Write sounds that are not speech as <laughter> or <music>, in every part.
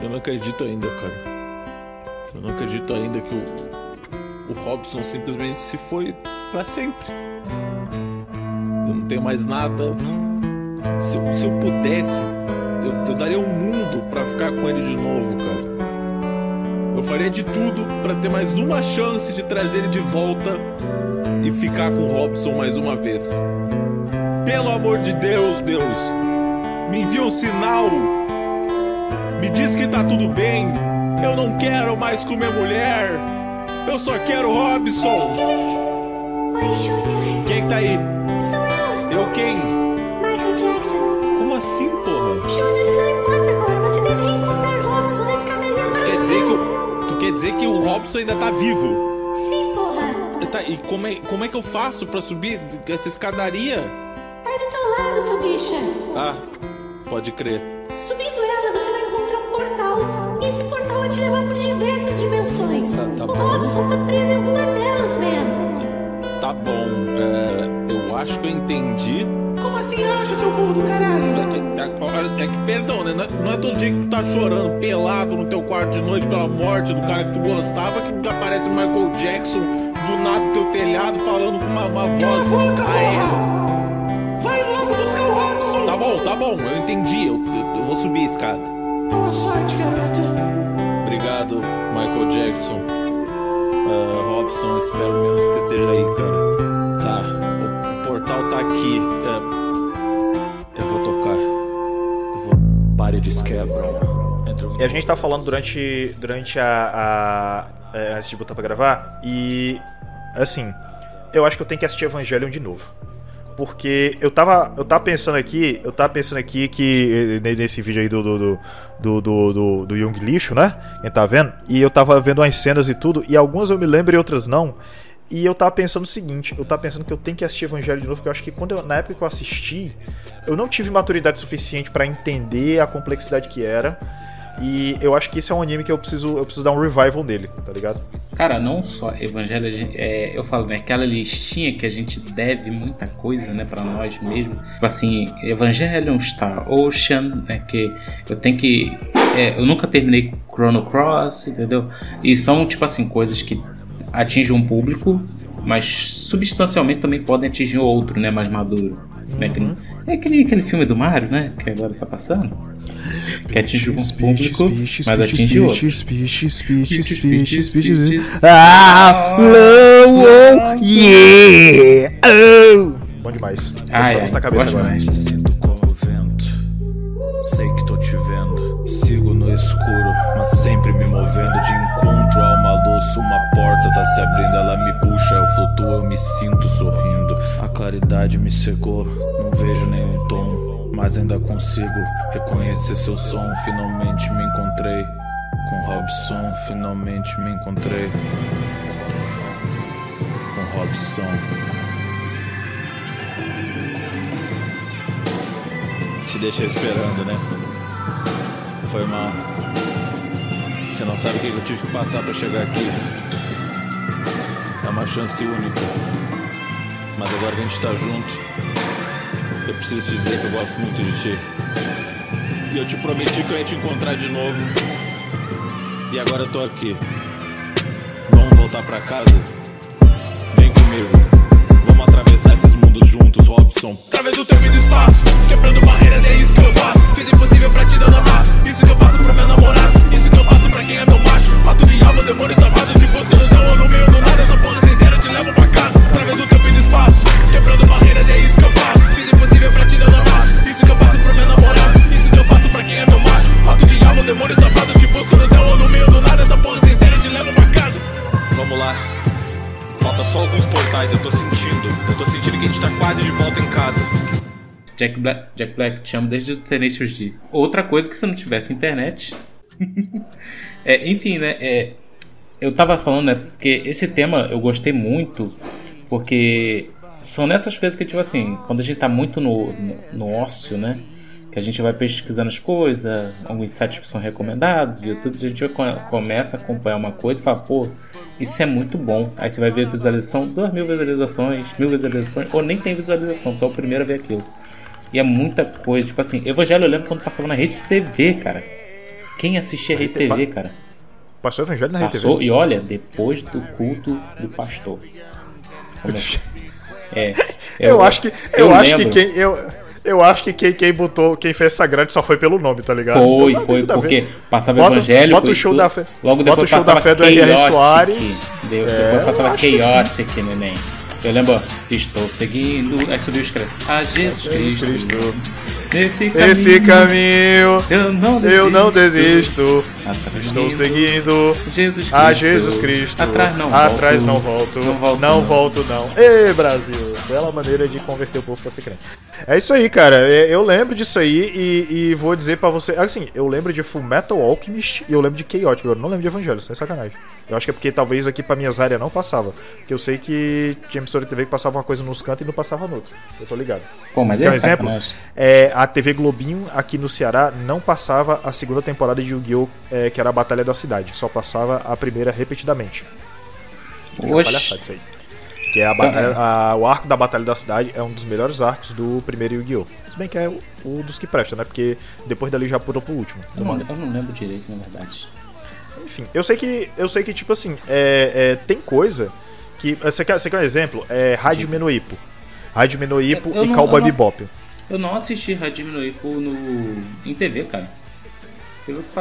Eu não, acredito ainda, cara. Eu não acredito ainda que o, o Robson simplesmente se foi para sempre. Eu não tenho mais nada. Se, eu- se eu pudesse, eu, eu daria o mundo pra ficar com ele de novo, cara. Eu faria de tudo pra ter mais uma chance de trazer ele de volta e ficar com o Robson mais uma vez. Pelo amor de Deus, Deus, me envia um sinal. Me diz que tá tudo bem. Eu não quero mais comer mulher. Eu só quero Robson. Oi, Júnior. Quem que tá aí? Sou eu, Eu quem? Michael Jackson. Como assim, porra? Júnior, isso não importa agora. Você deve reencontrar Robson na escadaria lá Quer dizer que tu quer dizer que o Robson ainda tá vivo? Sim, porra. Tá, e como é, como é que eu faço pra subir essa escadaria? Tá do teu lado, seu bicha. Ah, pode crer. Seu burro do caralho? É, é- é que, perdão, né? Não é, não é todo dia que tu tá chorando pelado no teu quarto de noite pela morte do cara que tu gostava que aparece o Michael Jackson do nada no teu telhado falando com uma, uma voz boca, aérea. Vai logo buscar o Robson. Tá bom, tá bom, eu entendi. Eu, eu- eu vou subir a escada. Boa sorte, garoto. Obrigado, Michael Jackson. Ah, Robson, espero menos que esteja aí, cara. Tá, o, portal tá aqui. É, Paredes quebram. E a gente tá falando durante, durante a, a- é, Antes de botar pra gravar. E. Assim. Eu acho que eu tenho que assistir Evangelion de novo. Porque eu tava, eu tava pensando aqui, eu tava pensando aqui que eh, nesse vídeo aí do do, do, do, do, do, do Young Lixo, né? Quem tá vendo? E eu tava vendo umas cenas e tudo, e algumas eu me lembro e outras não. E eu tava pensando o seguinte, eu tava pensando que eu tenho que assistir Evangelho de novo, porque eu acho que quando eu- na época que eu assisti, eu não tive maturidade suficiente pra entender a complexidade que era. E eu acho que esse é um anime que eu preciso, eu preciso dar um revival nele, tá ligado? Cara, não só Evangelho, é, eu falo, né? Aquela listinha que a gente deve muita coisa, né, pra nós mesmos. Tipo assim, Evangelion, Star Ocean, né, que eu tenho que. é, eu nunca terminei Chrono Cross, entendeu? E são, tipo assim, coisas que atingem um público, mas substancialmente também podem atingir outro, né, mais maduro. Né, que- é aquele, aquele filme do Mario, né, que agora tá passando. Que atinge um público, mas atinge outro. Ah, oh, oh, yeah! Oh. Bom demais. Ah, Tô é, na cabeça agora. demais. Sinto como o vento. Sei que tô te vendo. Sigo no escuro, mas sempre me movendo de encontro luz. Uma porta tá se abrindo, ela me puxa, eu flutuo, eu me sinto sorrindo. A claridade me cegou, não vejo nenhum tom. Mas ainda consigo reconhecer seu som. Finalmente me encontrei com Robson. Finalmente me encontrei com Robson. Te deixei esperando, né? Foi mal. Você não sabe o que eu tive que passar pra chegar aqui. É uma chance única. Mas agora que a gente tá junto, eu preciso te dizer que eu gosto muito de ti. E eu te prometi que eu ia te encontrar de novo. E agora eu tô aqui. Vamos voltar pra casa? Vem comigo. Atravessar esses mundos juntos, Robson. Através do tempo e do espaço, quebrando barreiras, é isso que eu faço. Fiz impossível pra te dar na. Isso que eu faço pro meu namorado. Isso que eu faço pra quem é meu macho. Mato diabo, demônio safado, te busco no céu ou no meio do nada. Essa porra sincera te levo pra casa. Através do tempo e do espaço, quebrando barreiras, é isso que eu faço. Fiz impossível pra te dar na. Isso que eu faço pro meu namorado. Isso que eu faço pra quem é meu macho. Mato diabo, demônio safado, te busco no céu ou no meio do nada. Essa porra sincera te levo pra casa. Vamos lá. Falta só alguns portais, eu tô sentindo. Eu tô sentindo que a gente tá quase de volta em casa. Jack Black, Jack Black te amo desde o Tenacious D. Outra coisa que se não tivesse internet. <laughs> É, enfim, né? é, eu tava falando, né? Porque esse tema eu gostei muito, porque são nessas coisas que, tipo assim, quando a gente tá muito no, no, no ócio, né? Que a gente vai pesquisando as coisas, alguns sites que são recomendados, YouTube, a gente começa a acompanhar uma coisa e fala, pô, isso é muito bom. Aí você vai ver a visualização, duas mil visualizações, mil visualizações, ou nem tem visualização, então é o primeiro a ver aquilo. E é muita coisa, tipo assim, Evangelho eu lembro quando passava na rede TV, cara. Quem assistia RTV, cara? Passou Evangelho na Passou, RTV. e olha, depois do culto do pastor. Como é? <laughs> É, Eu, acho que eu, acho que lembro. quem eu, eu acho que quem, quem botou, quem fez essa grande só foi pelo nome, tá ligado? Foi, foi, porque passava Bota- evangélico. bota o show da fé- Logo bota depois o show da passava fé do R.R. Soares. Deu- É, depois passava. Chaotic, neném. Eu lembro, estou seguindo. Aí subiu escreve. A Jesus Cristo. Nesse caminho. Esse caminho Eu não desisto. eu não desisto. Atrás Estou indo. seguindo Jesus Cristo. a Jesus Cristo. Atrás não Atrás volto. não volto. Não volto. Não volto, não. Ê, Brasil. Bela maneira de converter o povo pra ser crente. É isso aí, cara. É, Eu lembro disso aí e, e vou dizer pra você. Assim, eu lembro de Full Metal Alchemist e eu lembro de Chaotic. Eu não lembro de Evangelho, sem sacanagem. Eu acho que é porque talvez aqui pra minhas áreas não passava. Porque eu sei que tinha emissora de TV que passava uma coisa nos cantos e não passava no outro. Eu tô ligado. Pô, mas Quer um é exemplo? É, a TV Globinho aqui no Ceará não passava a segunda temporada de Yu-Gi-Oh! É, que era a Batalha da Cidade. Só passava a primeira repetidamente. É palhaçada isso aí. Que é a batalha, a- o arco da Batalha da Cidade é um dos melhores arcos do primeiro Yu-Gi-Oh! Se bem que é o, o dos que presta, né? Porque depois dali já pulou pro último. Eu não, eu não lembro direito, na verdade. Enfim, eu sei que, eu sei que tipo assim, é, é, tem coisa que. Você quer, você quer um exemplo? É Rádio Menoipo. Rádio Menoipo Eu- eu e não- Cowboy Bebop. Eu não assisti Hajime Ippo no em TV, cara.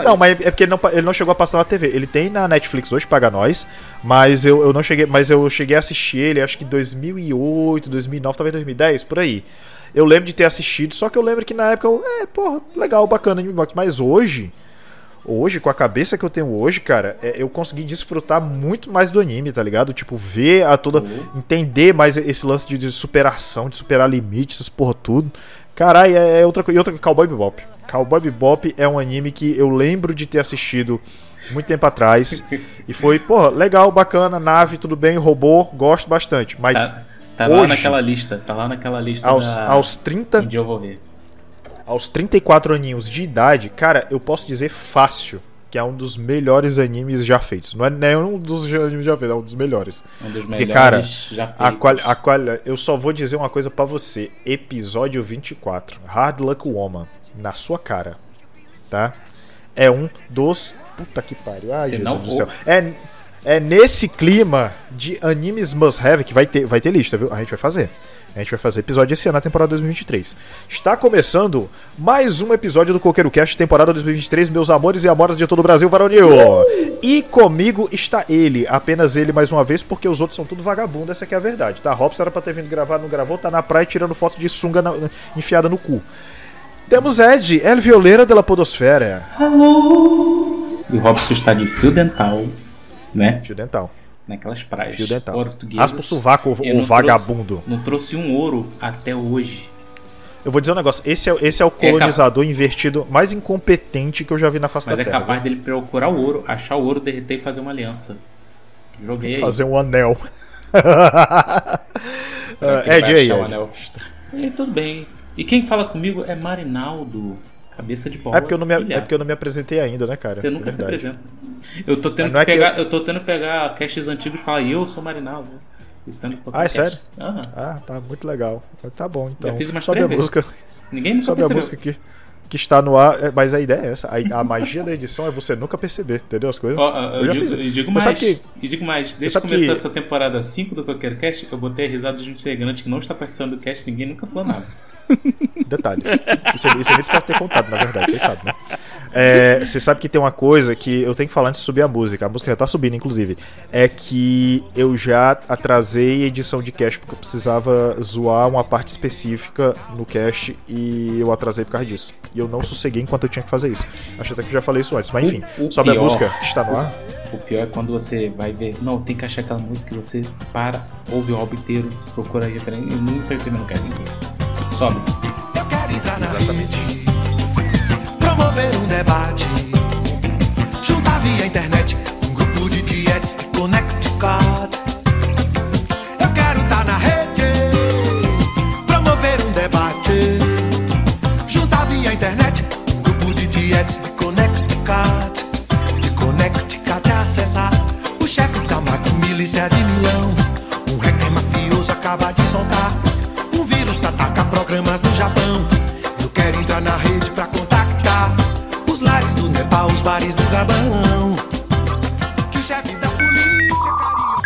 Não, mas é porque ele não, ele não chegou a passar na TV. Ele tem na Netflix hoje, paga nós. Mas eu, eu não cheguei. Mas eu cheguei a assistir ele, acho que em 2008, 2009, talvez 2010, por aí. Eu lembro de ter assistido, só que eu lembro que na época eu. É, porra, legal, bacana, Anime Box. Mas hoje. Hoje, com a cabeça que eu tenho hoje, cara, é, eu consegui desfrutar muito mais do anime, tá ligado? Tipo, ver a toda. Entender mais esse lance de, de superação, de superar limites, essas porra tudo. Caralho, é, é outra coisa. E outra Cowboy Bebop. Cowboy Bebop é um anime que eu lembro de ter assistido muito tempo atrás. <laughs> e foi, porra, legal, bacana, nave, tudo bem, robô, gosto bastante. Mas Tá, tá lá hoje, naquela lista. Tá lá naquela lista aos, da... aos 30 Um dia eu vou ver. aos 34 aninhos de idade, cara, eu posso dizer fácil que é um dos melhores animes já feitos. Não é nenhum dos animes já feitos, é um dos melhores. Um dos Porque, melhores cara, já feitos. A qual, a qual, eu só vou dizer uma coisa pra você. Episódio 24, Hard Luck Woman, na sua cara, tá? É um dos... Puta que pariu, ai Se Jesus não do céu. É, é nesse clima de animes must have que vai ter, vai ter lista, viu? A gente vai fazer. A gente vai fazer episódio esse ano, na temporada 2023. Está começando mais um episódio do Coqueiro Cast, temporada 2023, meus amores e amoras de todo o Brasil, varonil. E comigo está ele, apenas ele mais uma vez, porque os outros são tudo vagabundo, essa é a verdade, tá? Robson era pra ter vindo gravar, não gravou, tá na praia tirando foto de sunga na- enfiada no cu. Temos Ed, El Violeira de la Podosfera. E o Robson está de fio dental, né? Fio dental. Naquelas praias Fio dental. portuguesas. Raspa o sovaco, o vagabundo. Trouxe, não trouxe um ouro até hoje. Eu vou dizer um negócio, esse é, esse é o colonizador invertido mais incompetente que eu já vi na face Mas da é Terra. capaz dele procurar o ouro, achar o ouro, derreter e fazer uma aliança. Joguei. Fazer um anel. É, Ed aí, Ed. anel? E tudo bem. E quem fala comigo é Marinaldo, cabeça de bola. É porque, eu não me, é porque eu não me apresentei ainda, né, cara? Você nunca É se apresenta. Eu tô tendo é pegar, eu... tô tendo pegar castes antigos e falar, eu sou por Ah, é sério? Aham. Ah, tá muito legal. Tá bom, então. Já fiz umas Sobe a música, Ninguém nunca sobe a música aqui. Que está no ar. É, Mas a ideia é essa. A, a magia da edição é você nunca perceber, entendeu? As coisas. Ó, eu, já digo, eu digo mais. que- E digo mais. Desde que começou que- essa temporada 5 do Qualquer Cast, eu botei a risada de um integrante que não está participando do cast, ninguém nunca falou nada. <laughs> Detalhes. Isso, isso a gente precisa ter contado, na verdade, vocês sabem, né? É, você sabe que tem uma coisa que eu tenho que falar antes de subir a música. A música já tá subindo, inclusive. É que eu já atrasei a edição de cast porque eu precisava zoar uma parte específica no cast e eu atrasei por causa disso. E eu não sosseguei enquanto eu tinha que fazer isso. Acho até que eu já falei isso antes. Mas enfim, O- o sobe a pior- música, está no ar. O pior é quando você vai ver. Não, tem que achar aquela música e você para, ouve o álbum inteiro, procura a referência e não tá entendendo o que é ninguém. Sobe. Eu quero entrar na rede, promover um debate, juntar via internet um grupo de dietes de Connecticut. De de Connecticut. De Connecticut é acessar o chefe da milícia de Milão. Um hacker mafioso acaba de soltar um vírus pra atacar programas no Japão. Eu quero entrar na rede pra contactar os lares do Nepal, os bares do Gabão. Que o chefe da polícia carinha.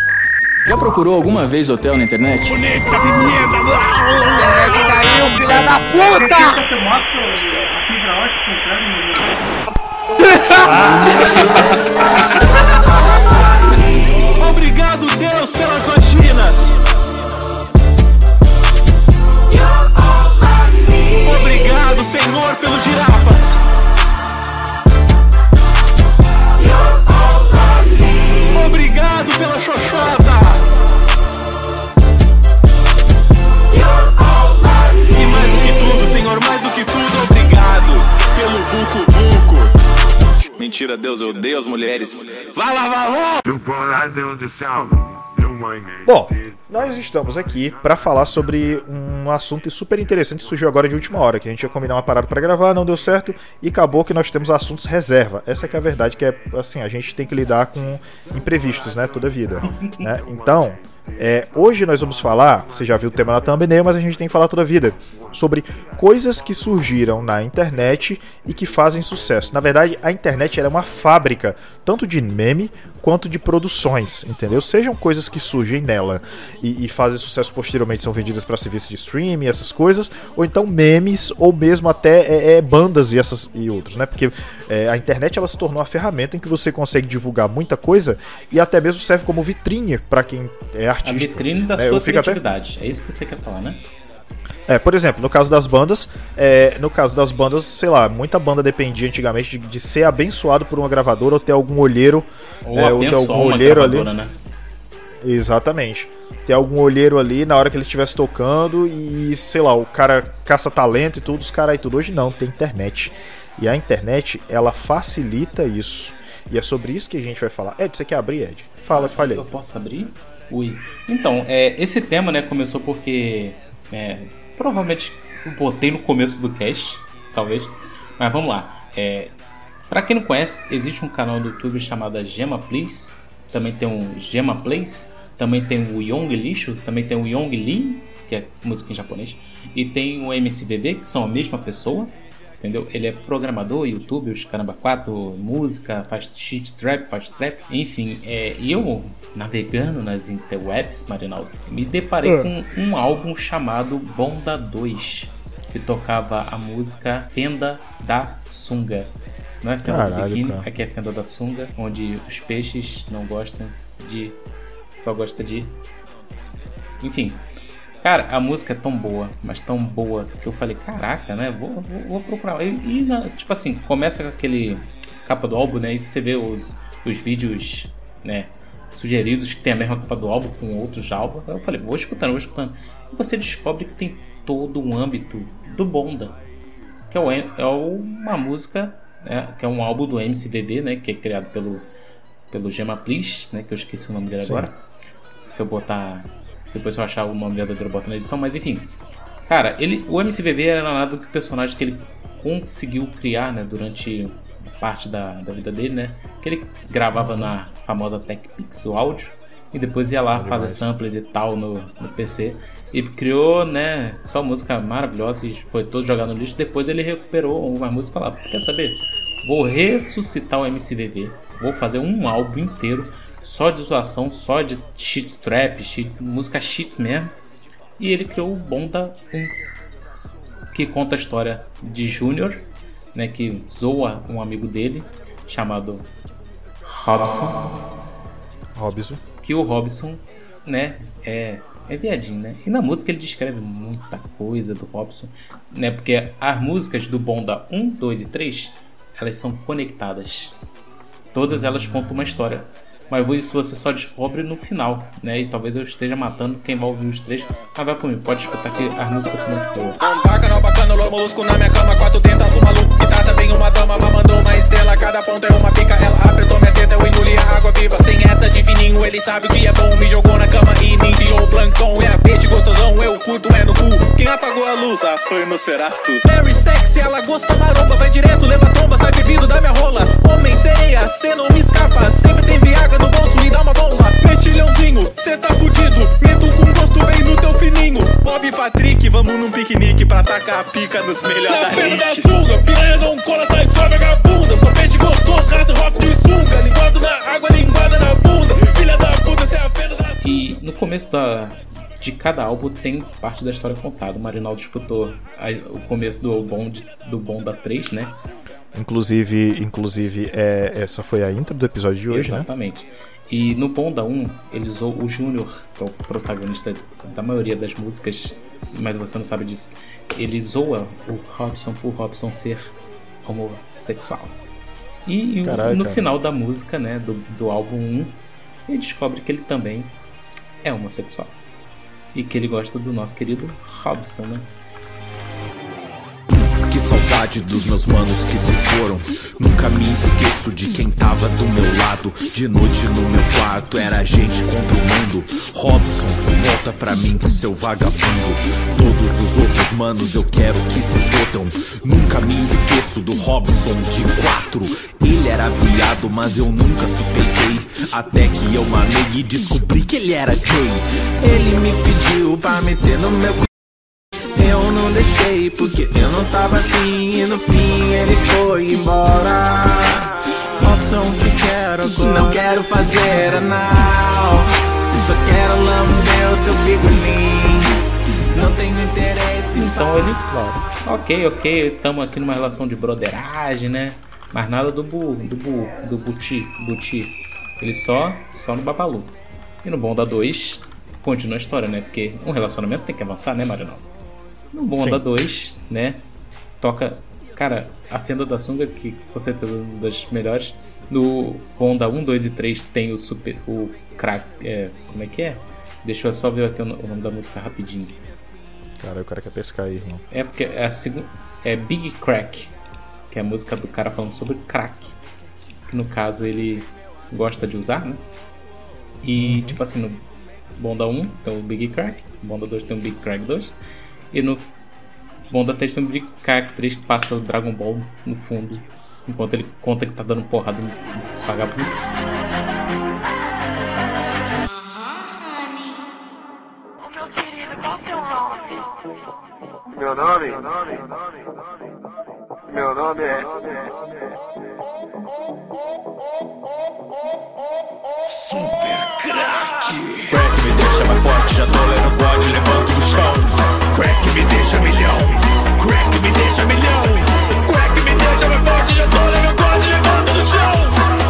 Já procurou alguma vez hotel na internet? Eu mostro a fibra ótica entrando no Obrigado, nós estamos aqui pra falar sobre um assunto super interessante que surgiu agora de última hora, que a gente ia combinar uma parada pra gravar, não deu certo e acabou que nós temos assuntos reserva. Essa é a verdade, que é assim, a gente tem que lidar com imprevistos, né, toda a vida, né? Então, é, hoje nós vamos falar, você já viu o tema na thumbnail, mas a gente tem que falar toda a vida sobre coisas que surgiram na internet e que fazem sucesso. Na verdade, a internet era uma fábrica tanto de meme quanto de produções, entendeu? Sejam coisas que surgem nela e, e fazem sucesso posteriormente, são vendidas para serviço de streaming, essas coisas, ou então memes, ou mesmo até é, é, bandas e essas e outros, né? Porque é, a internet ela se tornou uma ferramenta em que você consegue divulgar muita coisa e até mesmo serve como vitrine para quem é A artista. vitrine da né? sua fico até- criatividade. É isso que você quer falar, né? É, por exemplo, no caso das bandas, é, no caso das bandas, sei lá, muita banda dependia antigamente de, de ser abençoado por uma gravadora ou ter algum olheiro, Ou é, ou ter algum uma olheiro ali. né? Exatamente. Ter algum olheiro ali na hora que ele estivesse tocando e, sei lá, o cara caça talento e tudo, os caras aí tudo. Hoje não, tem internet. E a internet, ela facilita isso. E é sobre isso que a gente vai falar. Ed, você quer abrir, Ed? Fala, fale aí. Eu posso abrir? Ui. Então, é, esse tema, né, começou porque. é, provavelmente botei no começo do cast, talvez. Mas vamos lá. É, pra quem não conhece, existe um canal do YouTube chamado Gema Please. Também tem um Gema Plays. Também tem o Yong Lixo. Também tem o Yong Lee, que é música em japonês. E tem o MCVV, que são a mesma pessoa. Entendeu? Ele é programador, youtuber, os caramba 4, música, faz shit trap, faz trap, enfim. É, e eu, navegando nas interwebs, Marinaldo, me deparei Ah. com um álbum chamado Bonda 2, que tocava a música Fenda da Sunga. Não é Fenda do Caralho, Biquíni, cara. aqui é Fenda da Sunga, onde os peixes não gostam de. só gosta de. Enfim. Cara, a música é tão boa, mas tão boa, que eu falei, caraca, né? Vou, vou, vou procurar. E, e, na- tipo assim, começa com aquele capa do álbum, né? E você vê os, os vídeos, né? Sugeridos que tem a mesma capa do álbum com outros álbuns. Eu falei, vou escutando, vou escutando. E você descobre que tem todo um âmbito do Bonda, que é, o, é uma música, né? Que é um álbum do MCVV, né? Que é criado pelo, pelo Gema Please, né? Que eu esqueci o nome dele Sim. agora. Se eu botar. Depois se eu achar o nome verdadeiro, eu boto na edição, mas enfim. Cara, ele, o MCVV era nada do que o personagem que ele conseguiu criar, né, durante parte da, da vida dele, né? Que ele gravava na famosa TechPix o áudio e depois ia lá fazer samples e tal no, no PC e criou, né, só música maravilhosa e foi todo jogado no lixo. Depois ele recuperou uma música lá, quer saber? Vou ressuscitar o MCVV, vou fazer um álbum inteiro só de zoação, só de shit trap, shit, música shit mesmo. E ele criou o Bonda 1, que conta a história de Júnior, né, que zoa um amigo dele chamado Robson, Robson. que o Robson, né, é é viadinho, né? E na música ele descreve muita coisa do Robson, né? Porque as músicas do Bonda 1, 2 e 3, elas são conectadas. Todas elas contam uma história. Mas isso você só descobre no final, né? E talvez eu esteja matando quem vai ouvir os três. Mas vai comigo, pode escutar que as músicas são muito boas. Uma dama mandou uma estrela, cada ponta é uma pica Ela apertou minha teta, eu engoli a água viva. Sem essa de fininho, ele sabe que é bom Me jogou na cama e me enfiou o plancton. É a peixe gostosão, eu curto é no cu. Quem apagou a luz? Ah, foi no Cerato Very sexy, ela gosta maromba Vai direto, leva tromba, sai bebido da minha rola. Homem sereia, cê não me escapa Sempre tem viaga no bolso, me dá uma bomba. Mexilhãozinho, cê tá fudido Meto com gosto bem no teu fininho. Bob e Patrick, vamos num piquenique Pra tacar a pica nos melhores da Na da elite sunga, piranha não cola, só vagabunda. Só peixe gostoso, raça rock de sunga. Linguado na água, linguada na bunda. Filha da puta, cê é a fenda da. E no começo da, de cada álbum tem parte da história contada. O Marinaldo escutou a, o começo do bom, de, do bom da 3, né? Inclusive, inclusive é, essa foi a intro do episódio de hoje, Exatamente. né? Exatamente. E no Bonda 1, ele usou o Júnior, que é o protagonista da maioria das músicas, mas você não sabe disso. Ele zoa o Robson por Robson ser homossexual. E Caralho, no final da música, né, do, do álbum 1, ele descobre que ele também é homossexual. E que ele gosta do nosso querido Robson, né? Que saudade dos meus manos que se foram. Nunca me esqueço de quem tava do meu lado. De noite no meu quarto era gente contra o mundo. Robson, volta pra mim, seu vagabundo. Todos os outros manos eu quero que se fodam. Nunca me esqueço do Robson de quatro. Ele era viado, mas eu nunca suspeitei. Até que eu mamei e descobri que ele era gay. Ele me pediu pra meter no meu eu não deixei porque eu não tava afim E no fim ele foi embora Robson, te quero agora Não quero fazer anal Só quero lamber o teu bigolim Não tenho interesse Então ele fala, ok, ok, estamos aqui numa relação de broderagem, né? Mas nada do bu, do bu, do buti, buti. Ele só, só no babalu. E no Bonda 2, continua a história, né? Porque um relacionamento tem que avançar, né, Marinaldo? No Bonda Sim. 2, né? Toca, cara, a Fenda da Sunga, que com certeza é uma das melhores. No Bonda 1, 2 e 3 tem o super, o crack, é, como é que é? Deixa eu só ver aqui o no- o nome da música rapidinho. Cara, o cara quer pescar aí, irmão. É porque é a segunda. É Big Crack, que é a música do cara falando sobre crack. Que no caso ele gosta de usar, né? E tipo assim, no Bonda 1 tem o Big Crack, Bonda 2 tem o Big Crack 2. E no Bonda 3 tem Big Crack 3 que passa o Dragon Ball no fundo. Enquanto ele conta que tá dando porrada no vagabundo. Meu nome? Meu nome? Meu nome é. Crack me deixa mais forte, já tô lendo God, levanto do chão. Me deixa milhão. Crack me deixa mais forte, já tô lendo God, levanto do chão.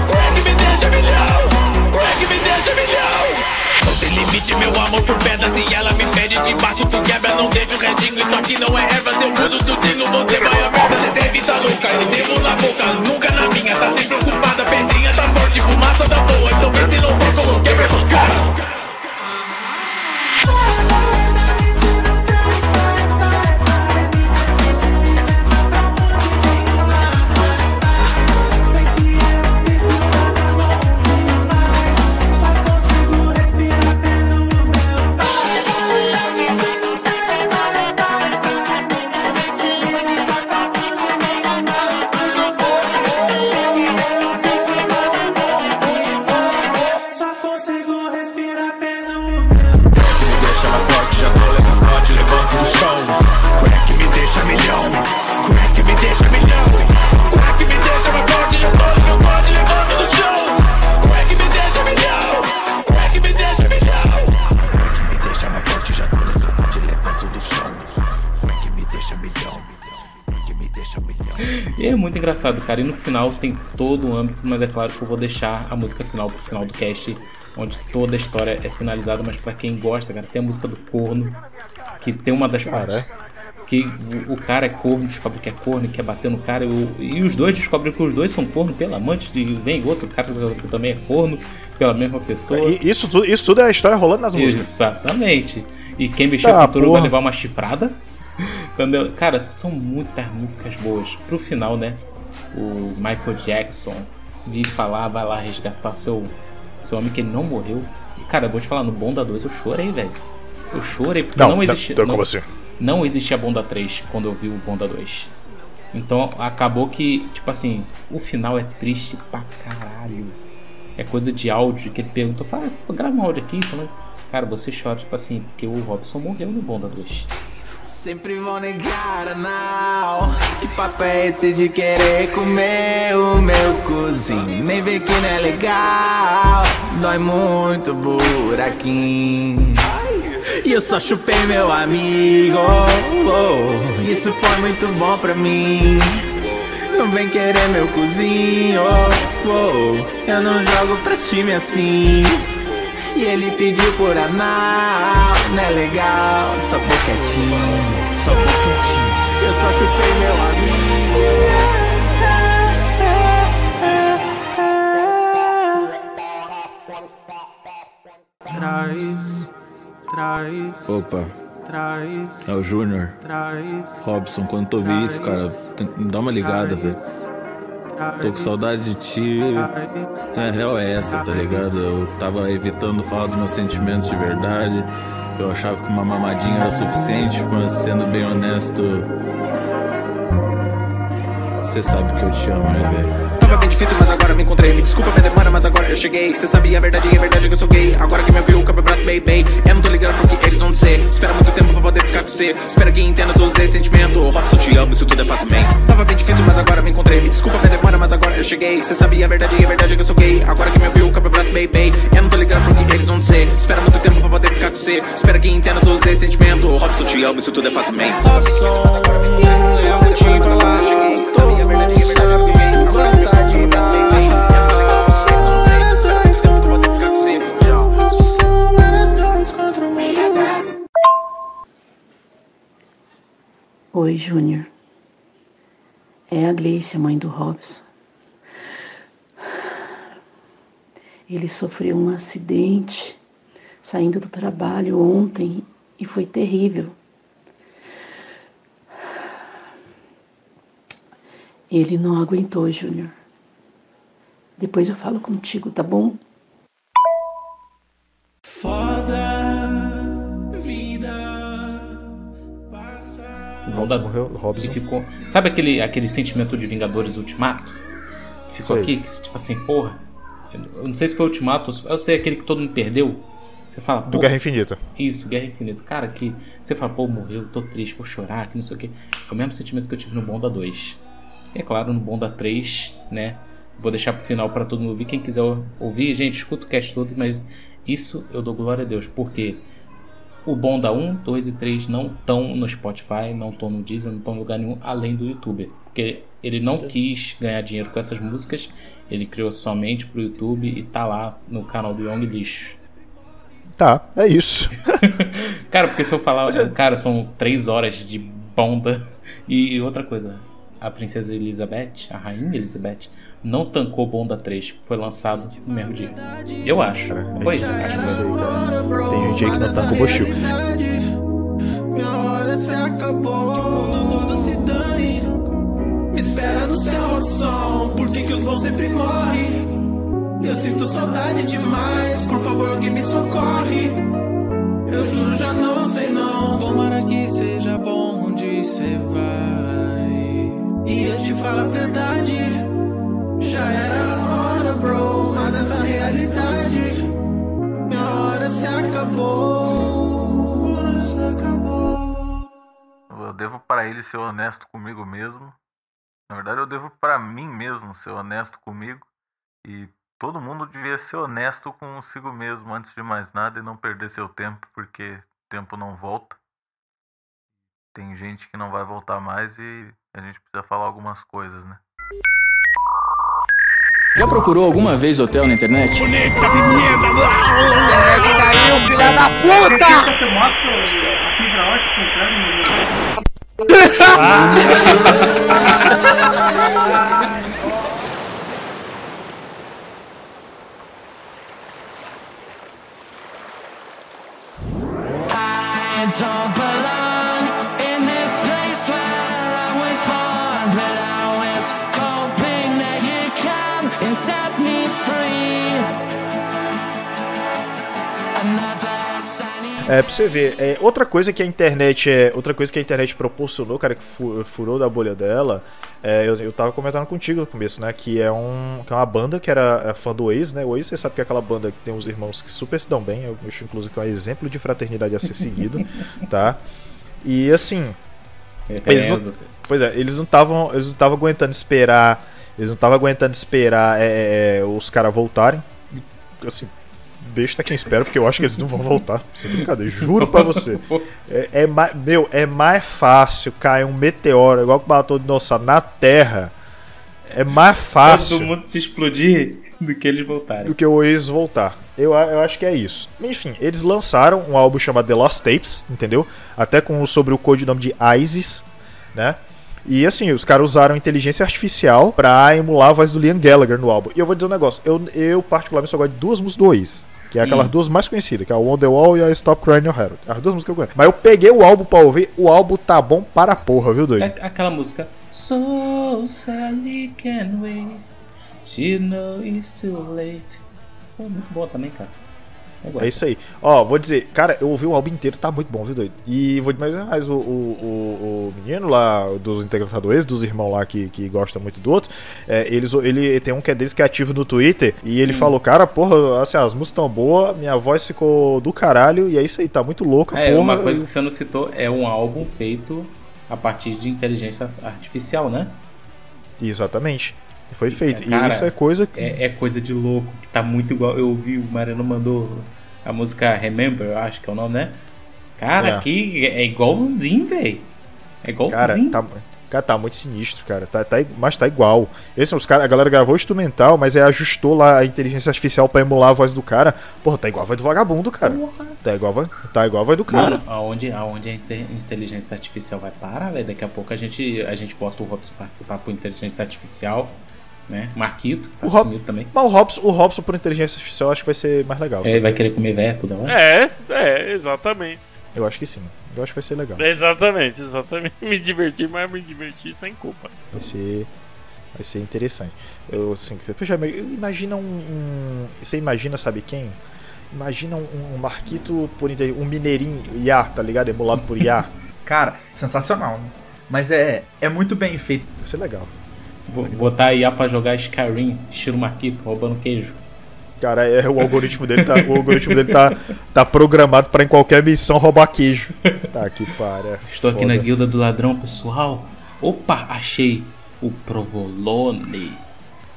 Crack me deixa milhão. Crack me deixa milhão. Tem limite, meu amor por pedras e ela me pede de baixo, tu quebra, não o restinho. Isso aqui não é erva, se eu uso tudinho, você vai a merda. Você deve tá louca, eu devo na boca, nunca na minha. Tá sempre ocupada, final tem todo o âmbito, mas é claro que eu vou deixar a música final pro final do cast, onde toda a história é finalizada. Mas pra quem gosta, cara, tem a música do corno, que tem uma das Cara, partes. Que o, cara é corno, descobre que é corno e quer bater no cara. E, os dois descobrem que os dois são corno pela amante. E vem outro cara que também é corno pela mesma pessoa. E isso, tudo, isso tudo é a história rolando nas músicas. Exatamente. E quem mexer Tá, com tudo vai levar uma chifrada. <laughs> Entendeu? Cara, são muitas músicas boas. Pro final, né? O Michael Jackson vir falar, vai lá resgatar seu, seu homem que ele não morreu. E, cara, eu vou te falar, no Bonda 2 eu chorei, velho. Eu chorei porque não, existia. então, não, como assim? não existia Bonda 3 quando eu vi o Bonda 2. Então acabou que, tipo assim, o final é triste pra caralho. É coisa de áudio que ele perguntou, fala, "Ah, grava um áudio aqui, falando. Cara, você chora, tipo assim, porque o Robson morreu no Bonda 2. Sempre vão negar não Que papo é esse de querer comer o meu cozinho Nem vê que não é legal dói muito buraquinho. E eu só chupei meu amigo. Oh, isso foi muito bom pra mim. Não vem querer meu cozinho. Oh, eu não jogo pra time assim. E ele pediu por anal, não é legal, só boquetinho, só boquetinho. Eu só chupei meu amigo. Traz, traz. Opa. Traz. É o Júnior. Robson, quando tu ouvir isso, cara, tem, dá uma ligada, velho. Tô com saudade de ti. A real é essa, tá ligado? Eu tava evitando falar dos meus sentimentos de verdade. Eu achava que uma mamadinha era suficiente, mas sendo bem honesto. Você sabe que eu te amo, né, velho? Tava bem difícil, mas agora me encontrei. Me desculpa minha demora, mas agora eu cheguei. Cê sabia a verdade, é verdade que eu sou gay. Agora que me ouviu, cabe o braço, baby. Eu não tô ligando pro que eles vão dizer. Espera muito tempo pra poder ficar com você. Espera que entenda todos esses sentimentos. Robson, te amo, isso tudo é fato também. Tava bem difícil, mas agora me encontrei. Me desculpa minha demora, mas agora eu cheguei. Cê sabia a verdade, é verdade que eu sou gay. Agora que me ouviu, cabe o braço, baby. Eu não tô ligando pro que eles vão dizer. Espera muito tempo pra poder ficar com você. Espera que entenda todos esses sentimentos. Robson, te amo, isso tudo é fato também. Robson, eu vou te falar. Cê sabia Oi, Júnior. É a Gleice, a mãe do Robson. Ele sofreu um acidente saindo do trabalho ontem e foi terrível. Ele não aguentou, Júnior. Depois eu falo contigo, tá bom? Foda Robson morreu, Robson. E ficou, sabe aquele, aquele sentimento de Vingadores Ultimato? Ficou aqui, que, tipo assim, porra. Eu não sei se foi Ultimato, eu sei aquele que todo mundo perdeu. Você fala, Do Guerra Infinita. Isso, Guerra Infinita. Cara, que você fala, pô, morreu, tô triste, vou chorar, que não sei o que. É o mesmo sentimento que eu tive no Bonda 2. E é claro, no Bonda 3, né? Vou deixar pro final pra todo mundo ouvir. Quem quiser ouvir, gente, escuta o cast todo, mas isso eu dou glória a Deus, porque o Bonda 1, 2 e 3 não estão no Spotify, não estão no Deezer, não estão em lugar nenhum além do YouTube. Porque ele não quis ganhar dinheiro com essas músicas, ele criou somente pro YouTube e tá lá no canal do Young Lixo. Tá, é isso. <laughs> Cara, porque se eu falar, cara, são três horas de bonda. E outra coisa, a princesa Elizabeth, a rainha Elizabeth, não tancou Bonda 3, foi lançado no mesmo dia. Eu acho. Foi? isso. Acho que foi. cara. Tem gente aí que não tá com combustível. Minha hora se acabou, não tudo se dane. Me espera no céu, Robson. Por que, que os bons sempre morrem? Eu sinto saudade demais, por favor, alguém me socorre. Eu juro, já não sei não. Tomara que seja bom onde cê vai. E eu te falo a verdade. Já era hora, bro. Mas essa realidade. Minha hora se acabou. Minha hora se acabou. Eu devo para ele ser honesto comigo mesmo. Na verdade, eu devo para mim mesmo ser honesto comigo. E todo mundo devia ser honesto consigo mesmo antes de mais nada e não perder seu tempo, porque tempo não volta. Tem gente que não vai voltar mais e a gente precisa falar algumas coisas, né? Já procurou alguma vez hotel na internet? Caiu, filha da puta! Eu mostro a fibra ótica entrando no. I É, pra você ver, é, outra coisa que a internet é. Outra coisa que a internet proporcionou, cara, que fu- furou da bolha dela, é, eu, eu tava comentando contigo no começo, né? Que é, um, que é uma banda que era é, fã do Oasis, né? O Oasis, você sabe que é aquela banda que tem uns irmãos que super se dão bem. Eu acho, inclusive, que é um exemplo de fraternidade a ser seguido, <laughs> tá? E assim. Eles não, Referências. pois é, eles não estavam. Eles não estavam aguentando esperar. Eles não estavam aguentando esperar é, é, os caras voltarem. Assim, besta quem espera, porque eu acho que eles não vão voltar. Sem brincadeira, juro pra você. É, é mais, meu, é mais fácil cair um meteoro, igual que bateu o dinossauro, na Terra. É mais fácil Todo mundo se explodir do que eles voltarem. do que o Oasis voltar. Eu, eu acho que é isso. Enfim, eles lançaram um álbum chamado The Lost Tapes, entendeu? Até com sobre o codinome de ISIS, né? E assim, os caras usaram inteligência artificial pra emular a voz do Liam Gallagher no álbum. E eu vou dizer um negócio, eu, eu particularmente só gosto de duas músicas do Oasis. Que é aquelas Hum. duas mais conhecidas, que é a On The Wall e a Stop Crying Your Head. As duas músicas que eu conheço. Mas eu peguei o álbum pra ouvir, o álbum tá bom para a porra, viu, doido? É aquela música So Sally can waste She knows it's too late Pô, muito boa também, cara É isso aí. Ó, vou dizer, cara, eu ouvi o álbum inteiro, tá muito bom, viu, doido? E vou dizer mais, o, o, o, o menino lá, dos integradores, dos irmãos lá que, que gosta muito do outro, é, eles, ele tem um que é deles que é ativo no Twitter, e ele falou, cara, porra, assim, as músicas tão boas, minha voz ficou do caralho, e é isso aí, tá muito louco, É, porra. uma coisa que você não citou é um álbum feito a partir de inteligência artificial, né? Exatamente. Foi feito. Cara, e isso é coisa que. É, é coisa de louco, que tá muito igual. Eu ouvi, o Mariano mandou a música Remember, eu acho que é o nome, né? Cara, É. que é igualzinho, velho. É igualzinho. Cara, tá, cara, tá muito sinistro, cara. Tá, tá, mas tá igual. Esse, os cara, a galera gravou o instrumental, mas aí ajustou lá a inteligência artificial pra emular a voz do cara. Porra, tá igual a voz do vagabundo, cara. Tá igual, a tá igual a voz do cara. Mano, aonde, aonde a inte- inteligência artificial vai parar, velho? Daqui a pouco a gente, a gente bota o Robson participar por inteligência artificial, né? Marquito, tá O Rob- também. Mas o Robson, o Robson por inteligência artificial eu acho que vai ser mais legal. É, ele vai querer comer véia toda hora. É, é, exatamente. Eu acho que sim. Eu acho que vai ser legal. Exatamente, exatamente. <laughs> Me divertir, mas me divertir sem culpa. Vai ser. Vai ser interessante. Eu, assim, imagina um, um- Você imagina, sabe quem? Imagina um, um Marquito por um mineirinho IA, tá ligado? Emulado por IA. <laughs> Cara, sensacional, né? Mas é, é muito bem feito. Vai ser legal. Vou botar a IA pra jogar Skyrim, estilo Marquito, roubando queijo. Cara, é, o algoritmo dele tá, o algoritmo dele tá, tá programado pra em qualquer missão roubar queijo. Tá aqui, para. Estou aqui na guilda do ladrão, pessoal. Opa, achei o provolone.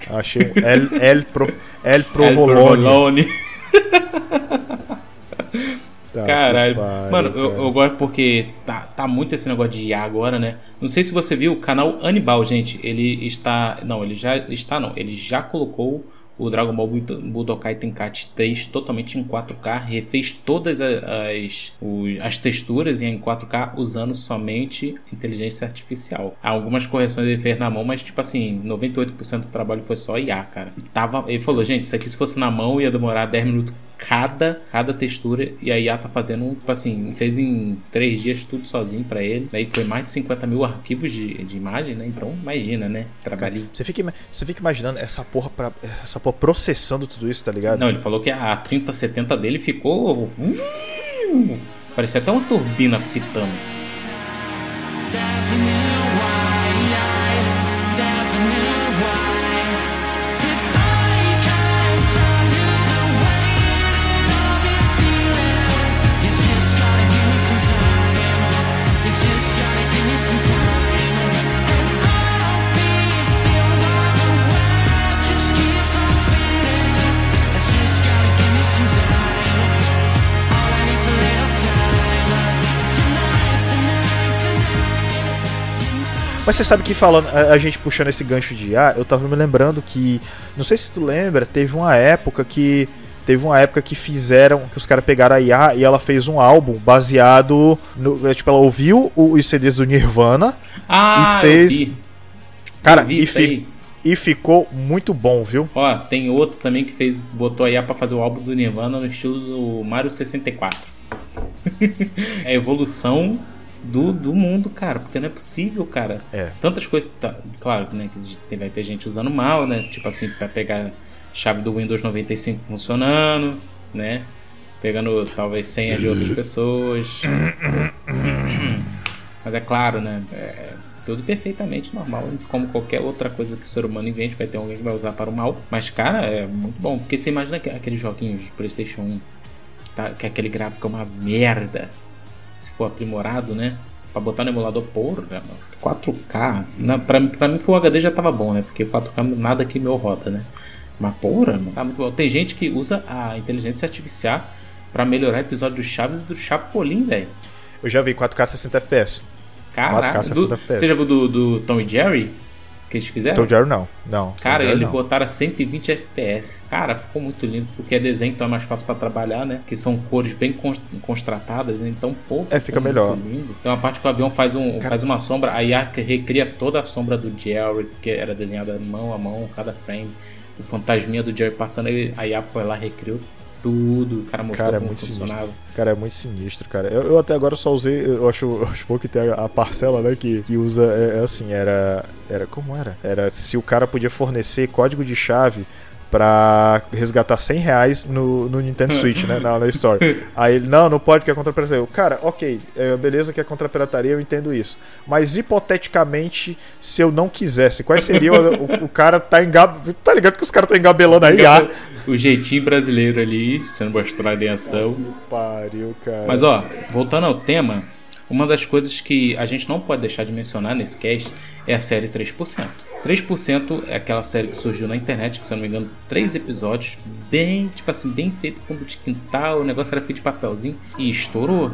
Achei El, El, Pro, El <laughs> Provolone. <laughs> Tá Caralho. pariu, Mano, eu, cara. eu gosto porque tá, tá muito esse negócio de IA agora, né? Não sei se você viu o canal Anibal, gente. Ele está. Não, ele já está, não. Ele já colocou o Dragon Ball Bud- Budokai Tenkaichi 3 totalmente em 4K, refez todas as, as texturas em 4K usando somente inteligência artificial. Algumas correções ele fez na mão, mas tipo assim, 98% do trabalho foi só IA, cara. Tava, ele falou, gente, isso aqui se fosse na mão ia demorar 10 minutos cada, cada textura e a IA tá fazendo, tipo assim, fez em 3 dias tudo sozinho pra ele. Daí foi mais de 50 mil arquivos de, de imagem, né? Então imagina, né? Trabalhinho. Você fica, você fica imaginando essa porra, pra, essa porra processando tudo isso, tá ligado? Não, ele falou que a 3070 dele ficou. uh, Parecia até uma turbina pitando. Mas você sabe que falando, a, a gente puxando esse gancho de IA, eu tava me lembrando que, não sei se tu lembra, teve uma época que teve uma época que fizeram, que os caras pegaram a IA e ela fez um álbum baseado no, é, tipo, ela ouviu os CDs do Nirvana Ah, e fez. Cara, e, fi- e ficou muito bom, viu? Ó, tem outro também que fez, botou a IA pra fazer o álbum do Nirvana no estilo do Mario 64. <laughs> é a evolução do, do mundo, cara, porque não é possível, cara. É. Tantas coisas, tá, claro, né, que vai ter gente usando mal, né, tipo assim, pra pegar chave do Windows 95 funcionando, né, pegando talvez senha de outras pessoas. <coughs> Mas é claro, né, é tudo perfeitamente normal, como qualquer outra coisa que o ser humano invente, vai ter alguém que vai usar para o mal. Mas, cara, é muito bom, porque você imagina que- aqueles joguinhos de PlayStation 1, tá, que aquele gráfico é uma merda, se for aprimorado, né? Pra botar no emulador, porra, mano, 4K. Na, pra, pra mim, Full HD já tava bom, né? Porque 4K nada que meu roda, né? Mas porra, mano, tá muito bom. Tem gente que usa a inteligência artificial pra melhorar episódio do Chaves e do Chapolin, velho. Eu já vi 4K 60 FPS. Caraca, 4K 60 do, FPS. você já viu do, do Tom e Jerry? Que eles fizeram? Tom Jerry não. Não. Cara, eles não. botaram a 120 FPS. Cara, ficou muito lindo, porque é desenho, então é mais fácil pra trabalhar, né? Que são cores bem constratadas, né? Então, pô, É, fica melhor. lindo. Tem uma parte que o avião faz, um, faz uma sombra, aí a recria toda a sombra do Jerry, que era desenhada mão a mão, cada frame. O fantasminha do Jerry passando, aí a IA foi lá recriou tudo. O cara mostrou Cara, é muito funcionava. sinistro. Cara, é muito sinistro, cara. Eu, eu até agora só usei, eu acho, eu <laughs> acho pouco que tem a, a parcela, né, que, que usa, é, é assim, era, era, como era? Era se o cara podia fornecer código de chave pra resgatar 100 reais no, no Nintendo <laughs> Switch, né, na, na Store. Aí ele, não, não pode que é contra pirataria. Eu, Cara, ok, é, beleza que é contra pirataria, eu entendo isso. Mas hipoteticamente, se eu não quisesse, quais seriam, o, o cara tá engab... Tá ligado que os caras estão engabelando a IA? O jeitinho brasileiro ali, sendo mostrado em ação. Pariu, cara. Mas ó, voltando ao tema, uma das coisas que a gente não pode deixar de mencionar nesse cast é a série 3%. 3% é aquela série que surgiu na internet, que se eu não me engano, três episódios, bem, tipo assim, bem feito, fundo de quintal, o negócio era feito de papelzinho e estourou.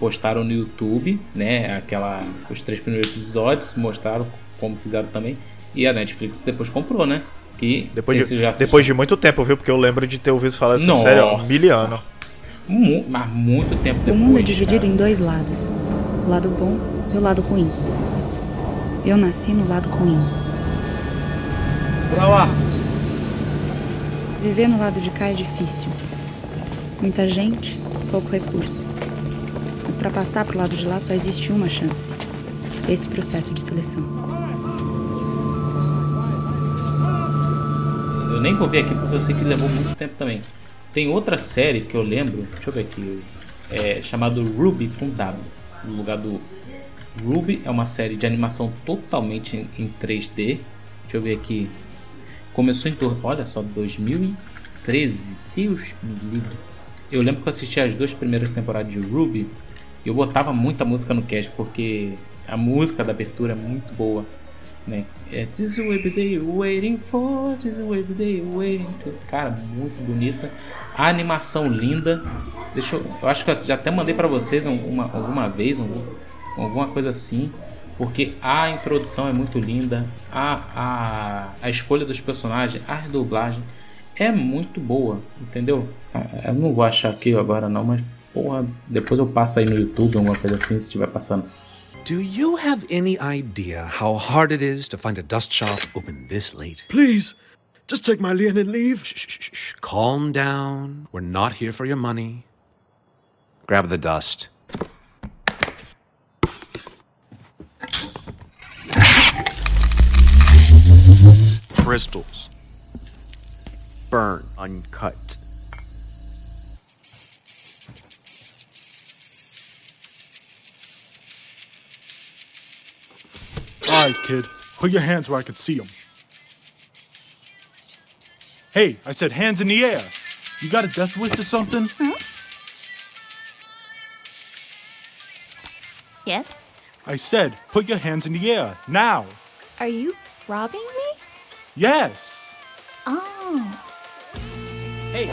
Postaram no YouTube, né, aquela, os três primeiros episódios, mostraram como fizeram também, e a Netflix depois comprou, né? Que Depois se de, depois de muito tempo, viu? Porque eu lembro de ter ouvido falar dessa Nossa. série há um miliano. Mu- mas muito tempo O depois. mundo é dividido em dois lados: o lado bom e o lado ruim. Eu nasci no lado ruim. Pra lá. Viver no lado de cá é difícil. Muita gente, pouco recurso. Mas para passar pro lado de lá só existe uma chance: esse processo de seleção. Eu nem vou ver aqui porque eu sei que levou muito tempo também. Tem outra série que eu lembro, deixa eu ver aqui, é chamado Ruby com W. No lugar do Ruby é uma série de animação totalmente em, em 3D. Deixa eu ver aqui. Começou em torno, olha só, 2013. Deus me livre. Eu lembro que eu assisti as duas primeiras temporadas de Ruby. Eu botava muita música no cast porque a música da abertura é muito boa né? É This is what day waiting for, this is what day waiting for. Cara, muito bonita. A animação linda. Deixa eu, eu acho que eu já até mandei pra vocês um- uma, alguma vez, um- alguma coisa assim. Porque a introdução é muito linda, a, a, a escolha dos personagens, a dublagem é muito boa, entendeu? Ah, Eu não vou achar aqui agora não, mas porra, depois eu passo aí no YouTube, alguma coisa assim, se estiver passando. Do you have any idea how hard it is to find a dust shop open this late? Please, just take my lien and leave. Shh, shh, shh. Calm down. We're not here for your money. Grab the dust. Crystals. Burn uncut. All right, kid. Put your hands where I can see them. Hey, I said hands in the air. You got a death wish or something? Yes? I said, put your hands in the air, now. Are you robbing me? Yes. Oh. Hey.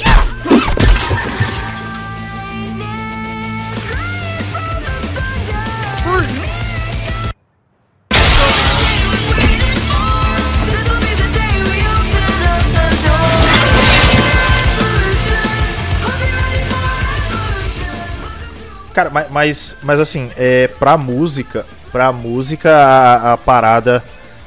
Cara, ma- mas, mas assim, é, pra música, pra música, a, a parada.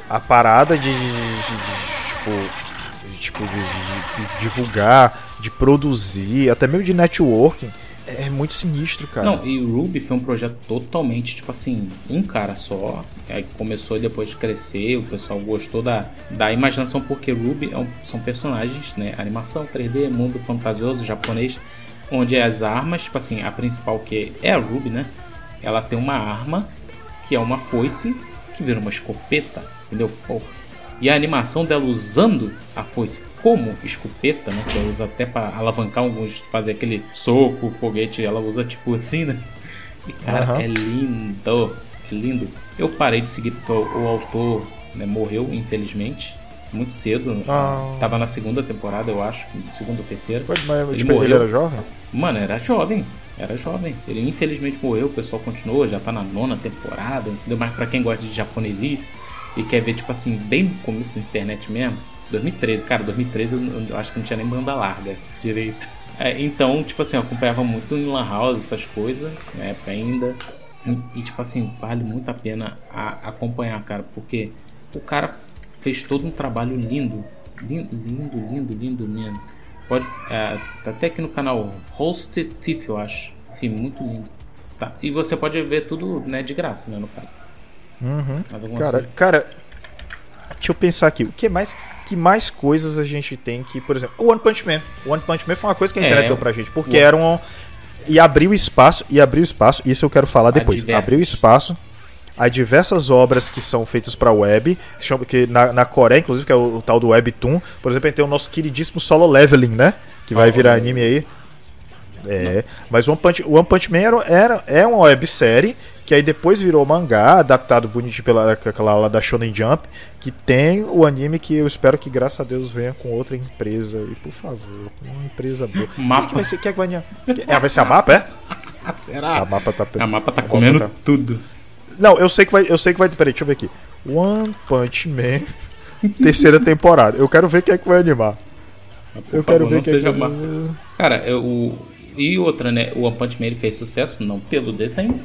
A parada de, de- de- tipo. de, tipo, de, de- de divulgar, de produzir, até mesmo de networking, é muito sinistro, cara. Não, e o Ruby foi um projeto totalmente, tipo assim, um cara só. Aí começou depois crescer, o pessoal gostou da, da imaginação, porque Ruby é um- são personagens, né? Animação 3D, mundo fantasioso japonês, onde as armas, tipo assim, a principal que é a Ruby, né? Ela tem uma arma que é uma foice que vira uma escopeta, entendeu? Porra. E a animação dela usando a foice como escopeta, né? Que ela usa até para alavancar alguns, fazer aquele soco, foguete, ela usa tipo assim, né? E cara, Aham. é lindo, é lindo. Eu parei de seguir porque o, autor né, morreu, infelizmente. muito cedo. Ah. Tava na segunda temporada, eu acho. Segunda ou terceira. Mas, mas, Ele tipo, ele morreu. era jovem? Mano, era jovem. Era jovem. Ele infelizmente morreu, o pessoal continuou, já tá na nona temporada, entendeu? Mas pra quem gosta de japonesice e quer ver, tipo assim, bem no começo da internet mesmo, 2013, cara, 2013 eu, acho que não tinha nem banda larga direito. <laughs> É, então, tipo assim, eu acompanhava muito em Lan House, essas coisas, na época ainda. E, tipo assim, vale muito a pena a- acompanhar, cara, porque o cara fez todo um trabalho lindo. Lindo, lindo, lindo, lindo, lindo. Pode, é, tá até aqui no canal Host Tiff, eu acho. Filme muito lindo. Tá. E você pode ver tudo né, de graça, né, no caso. Uhum. Cara, coisa? cara, deixa eu pensar aqui. O que mais, que mais coisas a gente tem que, por exemplo, o One Punch Man. O One Punch Man foi uma coisa que a É, internet deu pra gente, porque o- era um e abriu espaço, e abriu espaço, isso eu quero falar depois. diversas. Abriu espaço a diversas obras que são feitas para web, que na, na Coreia, inclusive, que é o, o tal do Webtoon. Por exemplo, a gente tem o nosso queridíssimo Solo Leveling, né? Que vai Solo virar anime aí. É, mas One Punch, One Punch Man era, era- é uma websérie que aí depois virou mangá, adaptado bonitinho pela aquela lá da Shonen Jump, que tem o anime que eu espero que graças a Deus venha com outra empresa e por favor, uma empresa boa. <laughs> Mapa. Que vai ser? Quem é que vai, é, vai ser a Mapa, é? <laughs> Será? A Mapa tá A mapa tá a comendo tá- tudo. Não, eu sei que vai, eu sei que vai, peraí, deixa eu ver aqui. One Punch Man <laughs> terceira temporada. Eu quero ver quem é que vai animar. Por Eu quero favor, ver quem é que vai... Cara, eu, o, e outra, né? O One Punch Man ele fez sucesso não pelo desenho,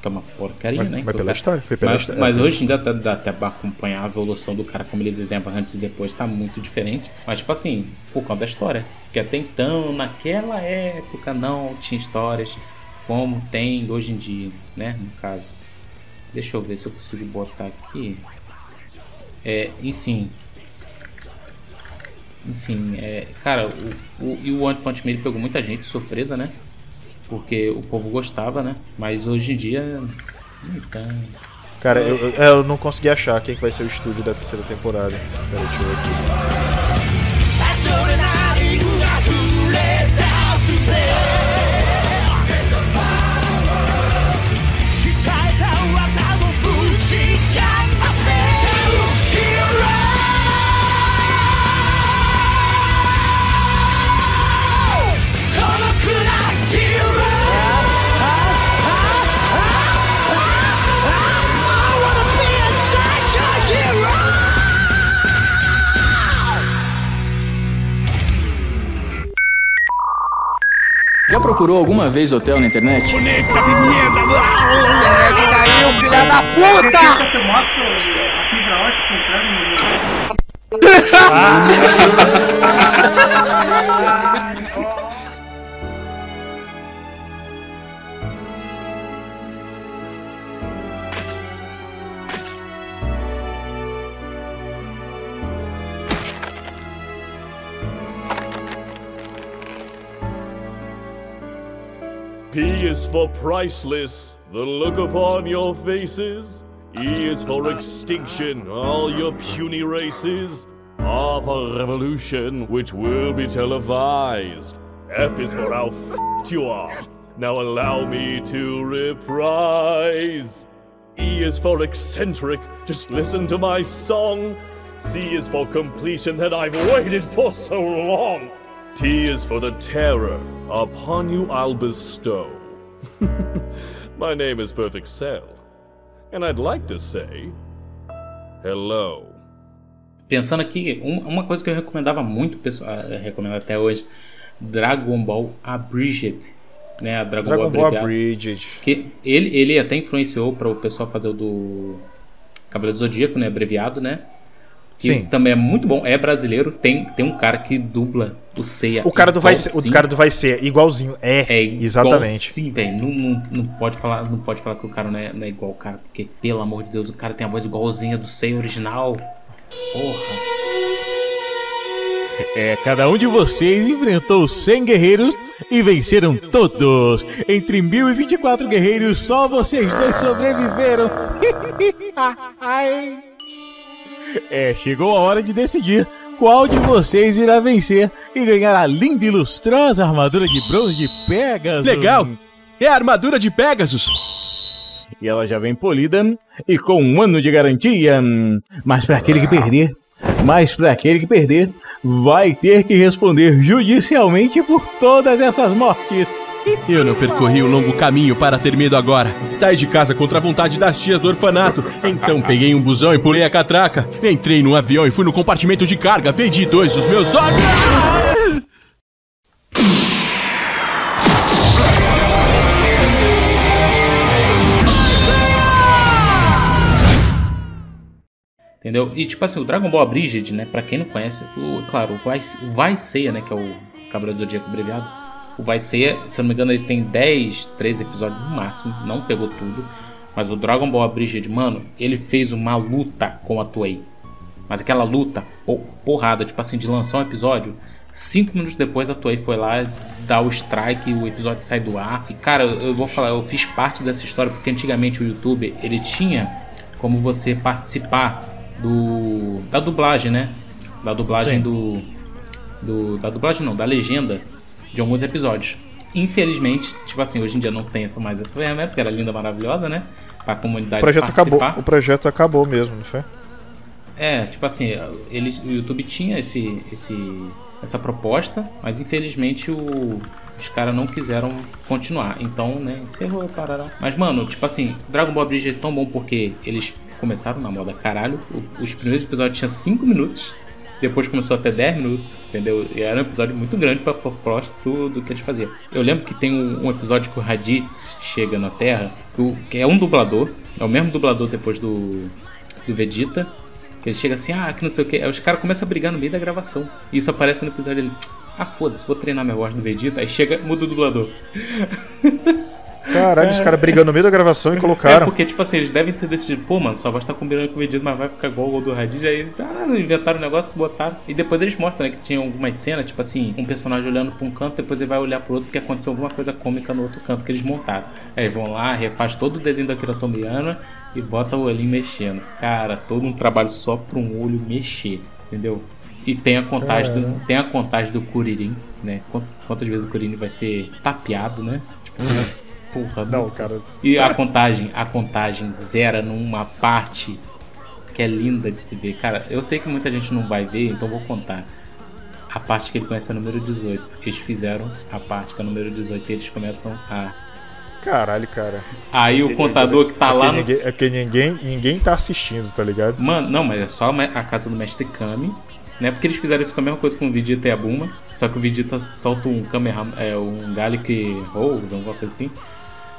que é uma porcaria, Mas- né? mas pela cara- história, foi pela mas, história, Mas é. hoje ainda dá, dá até pra acompanhar a evolução do cara, como ele desenha antes e depois, tá muito diferente. Mas, tipo assim, por causa da história. Porque até então, naquela época, não tinha histórias como tem hoje em dia, né? No caso. Deixa eu ver se eu consigo botar aqui. É, enfim. Enfim, é, cara, o, o, e o One Punch Man pegou muita gente surpresa, né? Porque o povo gostava, né? Mas hoje em dia. Tem. Cara, eu, eu, é, eu não consegui achar quem que vai ser o estúdio da terceira temporada. Peraí, deixa eu ver aqui. Já procurou alguma vez hotel na internet? Internet caiu, filha da puta! Eu mostro a fibra ótica entrando no <laughs> P is for priceless, the look upon your faces. E is for extinction, all your puny races. R for revolution, which will be televised. F is for how f***ed you are. Now allow me to reprise. E is for eccentric, just listen to my song. C is for completion that I've waited for so long. T is for the terror upon you I'll bestow. <laughs> My name is Perfect Cell, and I'd like to say hello. Pensando aqui, um- uma coisa que eu recomendava muito, pessoal, eh, recomendo até hoje, Dragon Ball Abridged, né? A Dragon, Dragon Ball Ball. Abridged. Que ele, ele até influenciou para o pessoal fazer o do Cavaleiro do Zodíaco, né? Abreviado, né? Que Sim. também é muito bom, é brasileiro, tem, tem um cara que dubla o Seiya. O cara do vai ser, o igualzinho. cara do vai ser igualzinho. É, exatamente. Sim, velho. Não, não, não pode falar, não pode falar que o cara não é, não é igual o cara, porque pelo amor de Deus, o cara tem a voz igualzinha do Seiya original. Porra. É, cada um de vocês enfrentou 100 guerreiros e venceram todos. Entre 1024 guerreiros, só vocês dois sobreviveram. <laughs> Ai. É, chegou a hora de decidir qual de vocês irá vencer e ganhar a linda e lustrosa armadura de bronze de Pegasus. Legal! É a armadura de Pegasus! E ela já vem polida e com um ano de garantia. Mas para aquele que perder, Mas para aquele que perder, vai ter que responder judicialmente por todas essas mortes. Eu não percorri o longo caminho para ter medo agora. Saí de casa contra a vontade das tias do orfanato. Então peguei um busão e pulei a catraca. Entrei num avião e fui no compartimento de carga. Perdi dois dos meus olhos. Entendeu? E tipo assim, o Dragon Ball Abridged, né? Pra quem não conhece, o, claro, o Vai, o Vai Seiya, né? Que é o Cavaleiro do Zodíaco abreviado. O Vai Seiya, se eu não me engano, ele tem 10, 13 episódios no máximo. Não pegou tudo. Mas o Dragon Ball Abridged, mano, ele fez uma luta com a Toei. Mas aquela luta, porrada, tipo assim, de lançar um episódio. Cinco minutos depois a Toei foi lá dar o strike, o episódio sai do ar. E cara, eu, eu vou falar, eu fiz parte dessa história porque antigamente o YouTube ele tinha como você participar do da dublagem, né? Da dublagem do, do da dublagem não, da legenda de alguns episódios. Infelizmente, tipo assim, hoje em dia não tem essa mais essa ferramenta, que era linda, maravilhosa, né? Pra O comunidade projeto acabou. participar. O projeto acabou mesmo, não foi? É, tipo assim, eles, o YouTube tinha esse, esse, essa proposta, mas infelizmente o, os caras não quiseram continuar. Então, né, encerrou, parará. Mas, mano, tipo assim, Dragon Ball Bridge é tão bom porque eles começaram na moda caralho. O- os primeiros episódios tinham 5 minutos, depois começou até 10 minutos, entendeu? E era um episódio muito grande pra proposta do, do que eles faziam. Eu lembro que tem um, um episódio que o Raditz chega na Terra, que que é um dublador, é o mesmo dublador depois do, do Vegeta. Que ele chega assim, ah, que não sei o que. Aí os caras começam a brigar no meio da gravação. E isso aparece no episódio dele. Ah, foda-se, vou treinar minha voz do Vegeta. Aí chega, muda o dublador. <laughs> Caralho, os caras brigando no meio da gravação e É colocaram. porque, tipo assim, eles devem ter decidido, pô, mano, sua voz tá combinando com o Vegeta, mas vai ficar igual o do Raditz. Aí, ah, inventaram um negócio que botaram. E depois eles mostram, né, que tinha algumas cenas, tipo assim, um personagem olhando pra um canto, depois ele vai olhar pro outro porque aconteceu alguma coisa cômica no outro canto que eles montaram. Aí vão lá, refaz todo o desenho da Akira Toriyama e bota o olhinho mexendo. Cara, todo um trabalho só pra um olho mexer, entendeu? E tem a contagem do, Caramba. tem a contagem do Kuririn, né? Quant- Quantas vezes o Kuririn vai ser tapeado, né? Tipo, <laughs> porra. Não, cara. E a contagem, a contagem zera numa parte que é linda de se ver. Cara, eu sei que muita gente não vai ver, então vou contar. A parte que ele conhece é a número 18. Eles fizeram a parte que é a número 18 e eles começam a. Caralho, cara. Aí o contador que tá é lá porque no- ninguém, É porque ninguém, ninguém tá assistindo, tá ligado? Mano, não, mas é só a casa do Mestre Kami. Né? Porque eles fizeram isso com a mesma coisa com o Vegeta e a Buma. Só que o Vegeta solta um Kamehameha, é, um Gallic Rose, alguma coisa assim.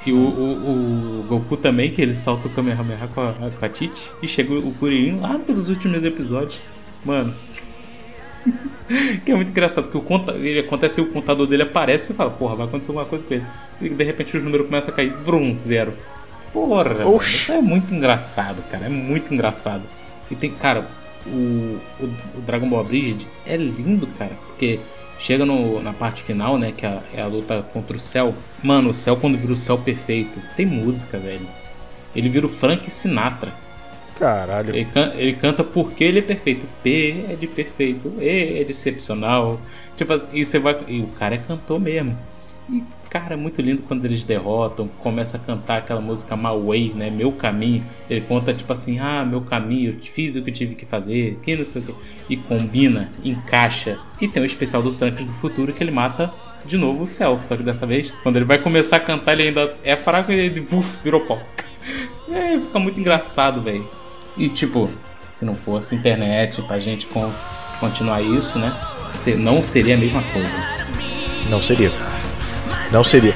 E o, o, o Goku também, que ele solta o Kamehameha com a, com a Tite. E chega o Kuririn lá pelos últimos episódios. Mano. <laughs> que é muito engraçado, que o conta, ele acontece o contador dele aparece e fala, porra, vai acontecer alguma coisa com ele. E de repente os números começam a cair, vrum, zero. Porra, mano, isso é muito engraçado, cara. É muito engraçado. E tem, cara, o, o, o Dragon Ball Abridged é lindo, cara. Porque chega no, na parte final, né? Que é a, é a luta contra o céu. Mano, o céu quando vira o céu perfeito, tem música, velho. Ele vira o Frank Sinatra. Caralho. Ele, can- ele canta porque ele é perfeito. P é de perfeito, E é de excepcional. Tipo, e você vai. E o cara é cantor mesmo. E, cara, é muito lindo quando eles derrotam, começa a cantar aquela música My né? Meu caminho. Ele conta, tipo assim, ah, meu caminho, eu fiz o que tive que fazer, que não sei o que. E combina, encaixa. E tem o especial do Trunks do futuro que ele mata de novo o céu. Só que dessa vez, quando ele vai começar a cantar, ele ainda é fraco e ele uf, virou pó. <laughs> É, fica muito engraçado, velho. E tipo, se não fosse internet pra gente con- continuar isso, né? Não seria a mesma coisa. Não seria. Não seria.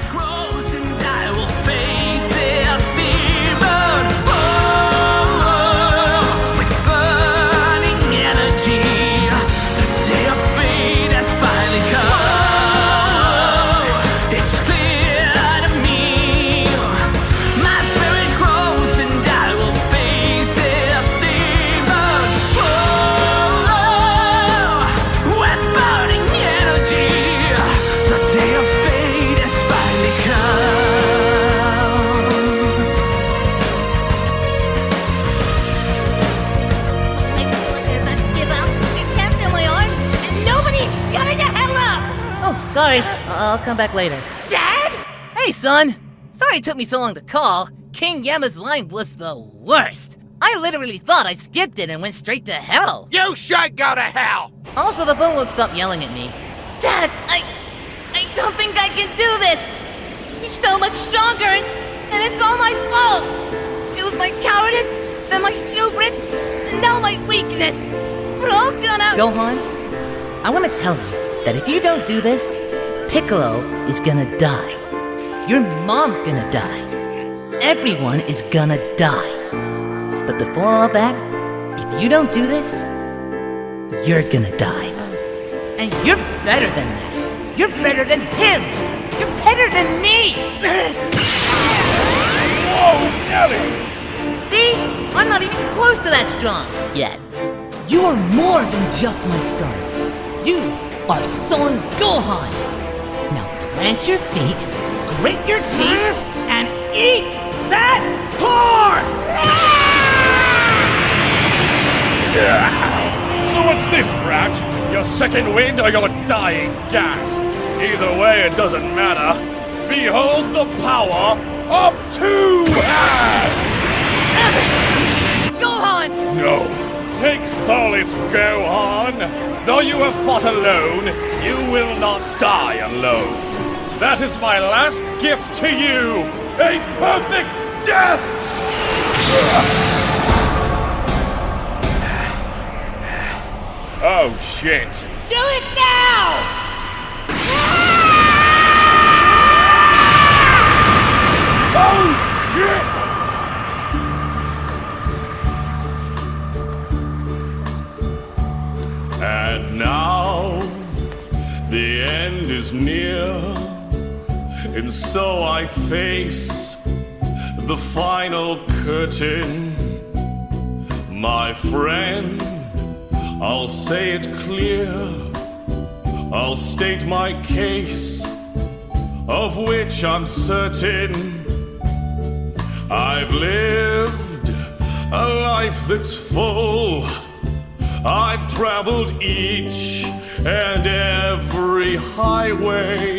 Come back later. Dad? Hey, son. Sorry it took me so long to call. King Yama's line was the worst. I literally thought I skipped it and went straight to hell. You should go to hell! Also, the phone won't stop yelling at me. Dad, I. I don't think I can do this! He's so much stronger and. and it's all my fault! It was my cowardice, then my hubris, and now my weakness! We're all gonna. Gohan, I wanna tell you that if you don't do this, Piccolo is gonna die. Your mom's gonna die. Everyone is gonna die. But before all that, if you don't do this, you're gonna die. And you're better than that. You're better than him. You're better than me. Whoa, <laughs> Nelly! See? I'm not even close to that strong yet. You are more than just my son. You are Son Gohan. Now plant your feet, grit your teeth, and eat that horse! So what's this, Brat? Your second wind or your dying gasp? Either way, it doesn't matter. Behold the power of two hands! Gohan! No. Take solace, Gohan. Though you have fought alone, you will not die alone. That is my last gift to you. A perfect death! Oh shit. Do it now! Oh shit! And now the end is near, and so I face the final curtain. My friend, I'll say it clear, I'll state my case, of which I'm certain. I've lived a life that's full. I've traveled each and every highway.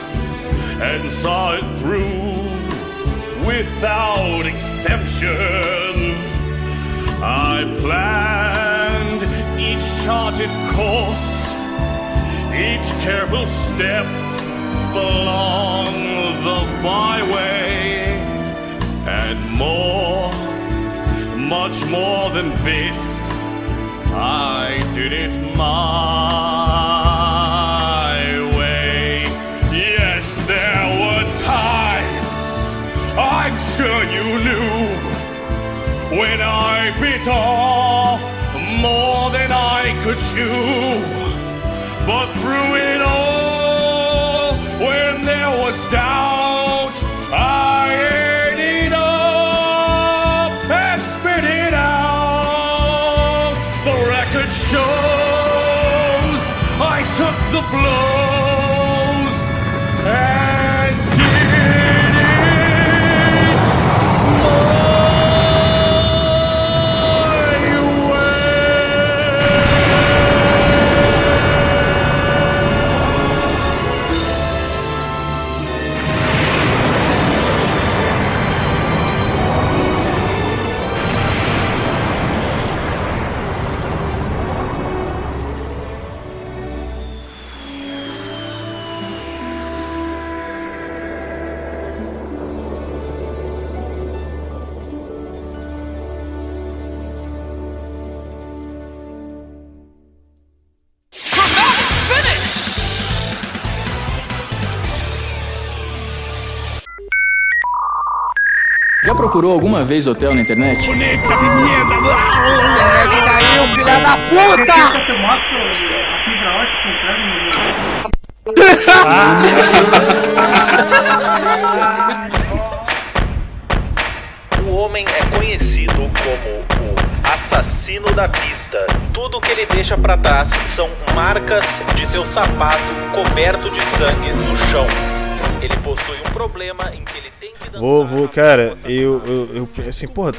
and saw it through without exemption. I planned each charted course, each careful step along the byway, and more, much more than this. I did it my I bit off more than I could chew. But through it all, procurou alguma vez hotel na internet? Bonita de merda! Internet caiu, filha da puta! Que mostro a fibra ótica entrando no meu... <laughs> O homem é conhecido como o assassino da pista. Tudo que ele deixa pra trás são marcas de seu sapato coberto de sangue no chão. Ele possui um problema em que ele que. Vou, vou, cara, eu, eu, eu, assim, porra,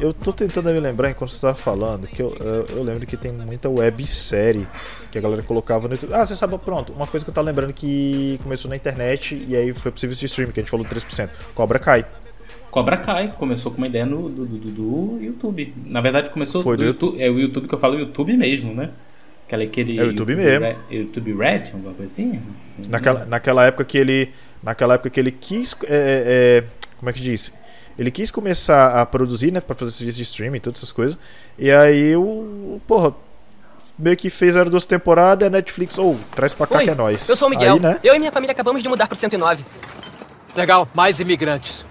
eu tô tentando me lembrar enquanto você tava falando que eu, eu, eu lembro que tem muita websérie que a galera colocava no YouTube. Ah, você sabe, pronto, uma coisa que eu tava lembrando que começou na internet e aí foi pro serviço de streaming, que a gente falou 3%. Cobra Kai. Cobra Kai começou com uma ideia no, do, do, do YouTube. Na verdade, começou Foi do do YouTube. É o YouTube que eu falo, o YouTube mesmo, né? Aquela, aquele É o YouTube mesmo. Red, YouTube Red, alguma coisa assim? Naquela, naquela época que ele. Naquela época que ele quis. é, é, como é que diz? Ele quis começar a produzir, né? Pra fazer serviço de streaming e todas essas coisas. E aí o. Porra. Meio que fez a duas temporadas, a Netflix, ou traz pra cá Oi, que é nóis. eu sou o Miguel. Aí, né? Eu e minha família acabamos de mudar pro 109. Legal, mais imigrantes.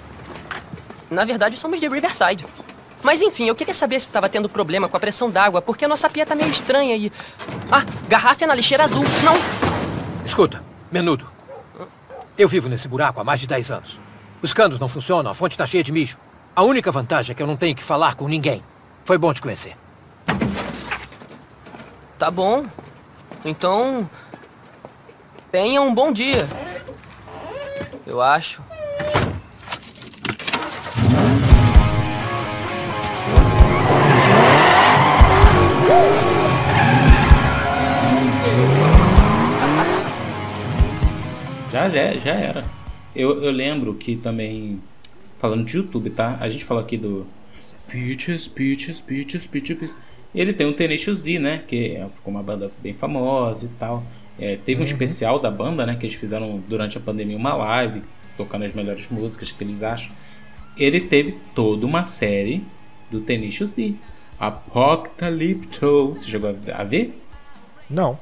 Na verdade, somos de Riverside. Mas enfim, eu queria saber se tava tendo problema com a pressão d'água, porque a nossa pia tá meio estranha e... Ah, garrafa é na lixeira azul. Não! Escuta, menudo. Eu vivo nesse buraco há mais de 10 anos. Os canos não funcionam, a fonte tá cheia de mijo. A única vantagem é que eu não tenho que falar com ninguém. Foi bom te conhecer. Tá bom. Então... Tenha um bom dia. Eu acho. Já, já, já era. Eu, eu lembro que também. Falando de YouTube, tá? A gente falou aqui do. Peaches, Peaches, Peaches, Peaches, Peaches. Ele tem o Tenacious D, né? Que é- ficou uma banda bem famosa e tal. É, teve um Uhum. especial da banda, né? Que eles fizeram durante a pandemia uma live, tocando as melhores músicas que eles acham. Ele teve toda uma série do Tenacious D. Apocalypto. Você chegou a ver? Não.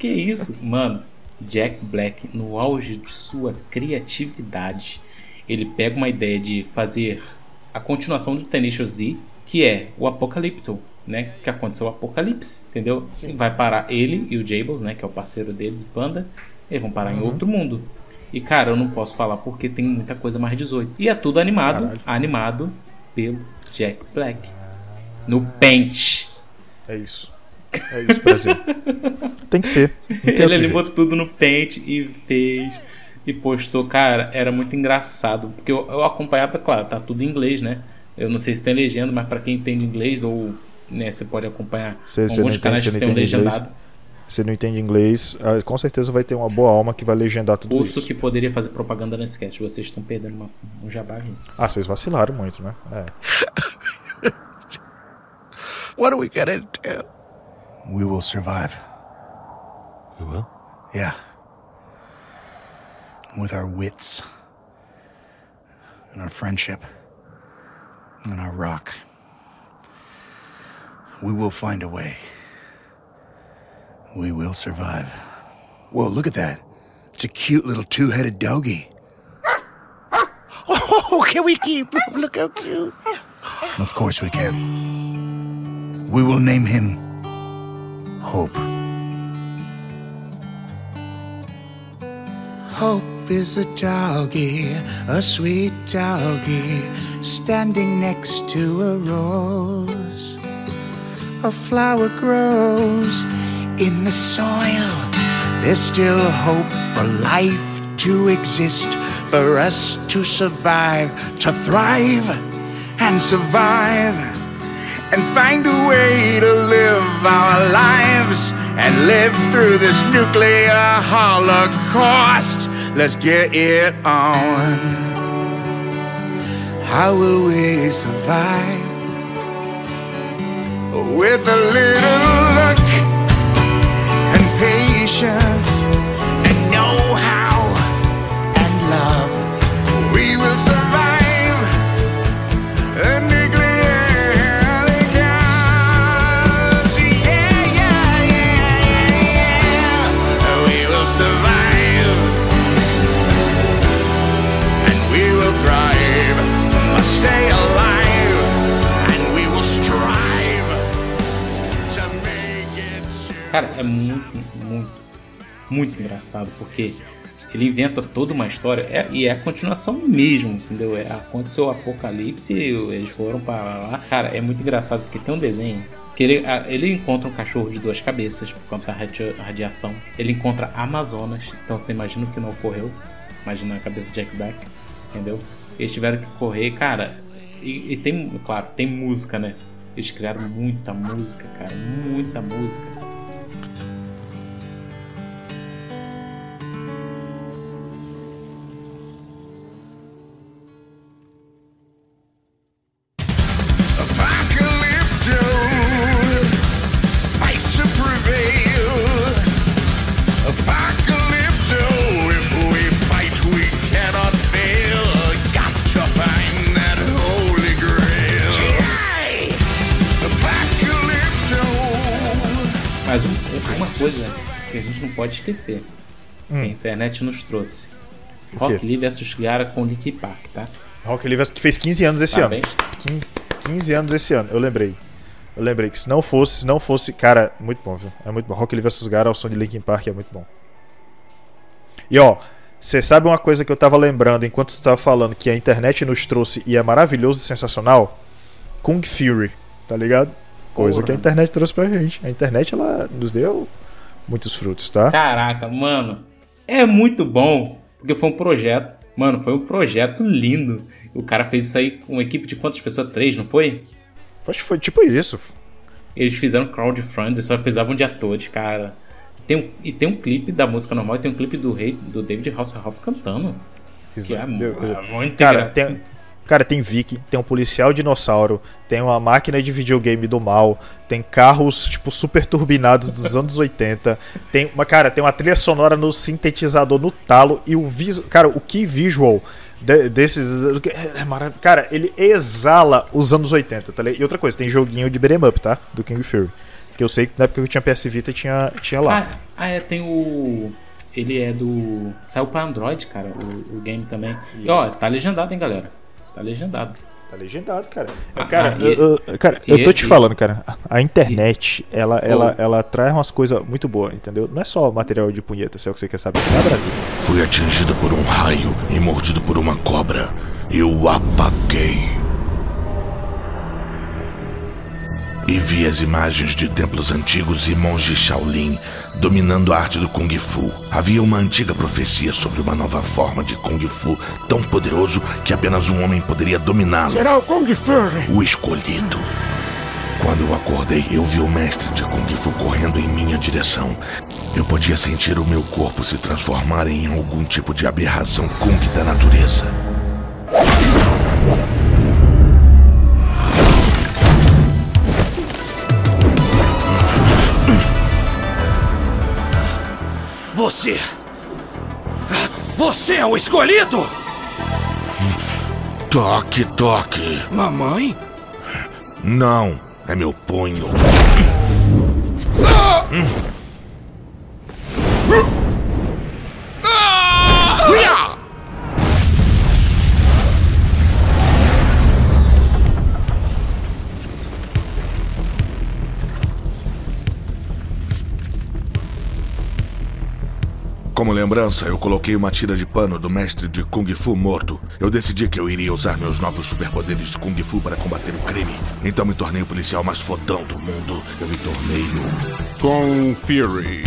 Que isso? Mano, Jack Black, no auge de sua criatividade, ele pega uma ideia de fazer a continuação do Tenacious D, que é o Apocalipto, né? Que aconteceu o Apocalipse, entendeu? Vai parar ele e o Jables, né? Que é o parceiro dele de banda. Eles vão parar em Uhum. outro mundo. E cara, eu não posso falar porque tem muita coisa mais 18. E é tudo animado, Caralho. animado pelo Jack Black. No Paint. É isso. É isso, Brasil. Tem que ser. Ele animou jeito. tudo no Paint e fez. E postou, cara, era muito engraçado. Porque eu, eu acompanhava, claro, tá tudo em inglês, né? Eu não sei se tem legenda, mas pra quem entende inglês, ou né, você pode acompanhar não alguns entende, canais você que não tem um entende inglês. legendado. Você não entende inglês, ah, com certeza vai ter uma boa alma que vai legendar tudo Curso isso. que poderia fazer propaganda nesse cast. Vocês estão perdendo uma, um jabá, gente. Ah, vocês vacilaram muito, né? É. <laughs> What are we gonna do? We will survive. We will? Yeah. With our wits, and our friendship, and our rock. We will find a way. We will survive. Whoa, look at that. It's a cute little two headed doggy. <laughs> Oh, can we keep? Look how cute. Of course we can. We will name him Hope. Hope is a doggy, a sweet doggy, standing next to a rose. A flower grows in the soil. There's still hope for life to exist, for us to survive, to thrive and survive, and find a way to live our lives and live through this nuclear holocaust. Let's get it on. How will we survive? With a little luck and patience muito, engraçado porque ele inventa toda uma história é, e é a continuação mesmo, entendeu? É, aconteceu o apocalipse, eles foram para lá. Cara, é muito engraçado porque tem um desenho que ele, ele encontra um cachorro de duas cabeças por conta da radia- radiação. Ele encontra Amazonas, então você imagina o que não ocorreu. Imagina a cabeça de Jack Black, entendeu? Eles tiveram que correr, cara. E, e tem, claro, tem música, né? Eles criaram muita música, cara, muita música. Internet nos trouxe. Rock? Lee versus Gara com Linkin Park, tá? Rock Lee que fez 15 anos esse Parabéns. ano. 15, 15 anos esse ano, eu lembrei. Eu lembrei que se não fosse, se não fosse, cara, muito bom, viu? É muito bom. Rock Lee vs Gara, o som de Linkin Park é muito bom. E ó, você sabe uma coisa que eu tava lembrando enquanto você tava falando que a internet nos trouxe e é maravilhoso e sensacional? Kung Fury, tá ligado? Coisa Porra. que a internet trouxe pra gente. A internet ela nos deu muitos frutos, tá? Caraca, mano. É muito bom. Porque foi um projeto. Mano, foi um projeto lindo. O cara fez isso aí com uma equipe de quantas pessoas? Três, não foi? Acho que foi tipo isso. Eles fizeram crowdfunding, só precisavam de atores, cara. Tem um, e tem um clipe da música normal e tem um clipe do rei do David Hasselhoff cantando. Que é mu- Eu- eu- é muito cara, tem, cara, tem Vicky, tem um policial dinossauro, tem uma máquina de videogame do mal, tem carros, tipo, super turbinados dos anos <laughs> 80, tem uma, cara, tem uma trilha sonora no sintetizador no talo e o visual, cara, o key visual de- desses é. Cara, ele exala os anos 80, tá ligado? E outra coisa, tem joguinho de beat'em up, tá? Do King Fury. Que eu sei que na época que eu tinha PS Vita tinha, tinha lá. Ah, ah, é, tem o. Ele é do. Saiu pra Android, cara, o, o game também. E ó, tá legendado, hein, galera? Tá legendado. Tá legendado, cara. Ah, cara, e- eu, eu- cara, e- eu tô te e- falando, cara. A internet, ela, ela, Ô. ela traz umas coisas muito boas, entendeu? Não é só material de punheta, se é o que você quer saber. Não é Brasil. Fui atingido por um raio e mordido por uma cobra. Eu apaguei. E vi as imagens de templos antigos e monges Shaolin dominando a arte do Kung Fu. Havia uma antiga profecia sobre uma nova forma de Kung Fu tão poderoso que apenas um homem poderia dominá-lo. Será o Kung Fury. O escolhido. Quando eu acordei, eu vi o mestre de Kung Fu correndo em minha direção. Eu podia sentir o meu corpo se transformar em algum tipo de aberração Kung da natureza. Você. Você é o escolhido! Toque, toque. Mamãe? Não, é meu punho. Como lembrança, eu coloquei uma tira de pano do mestre de Kung Fu morto. Eu decidi que eu iria usar meus novos superpoderes de Kung Fu para combater o crime. Então me tornei o policial mais fodão do mundo. Eu me tornei o. Fury.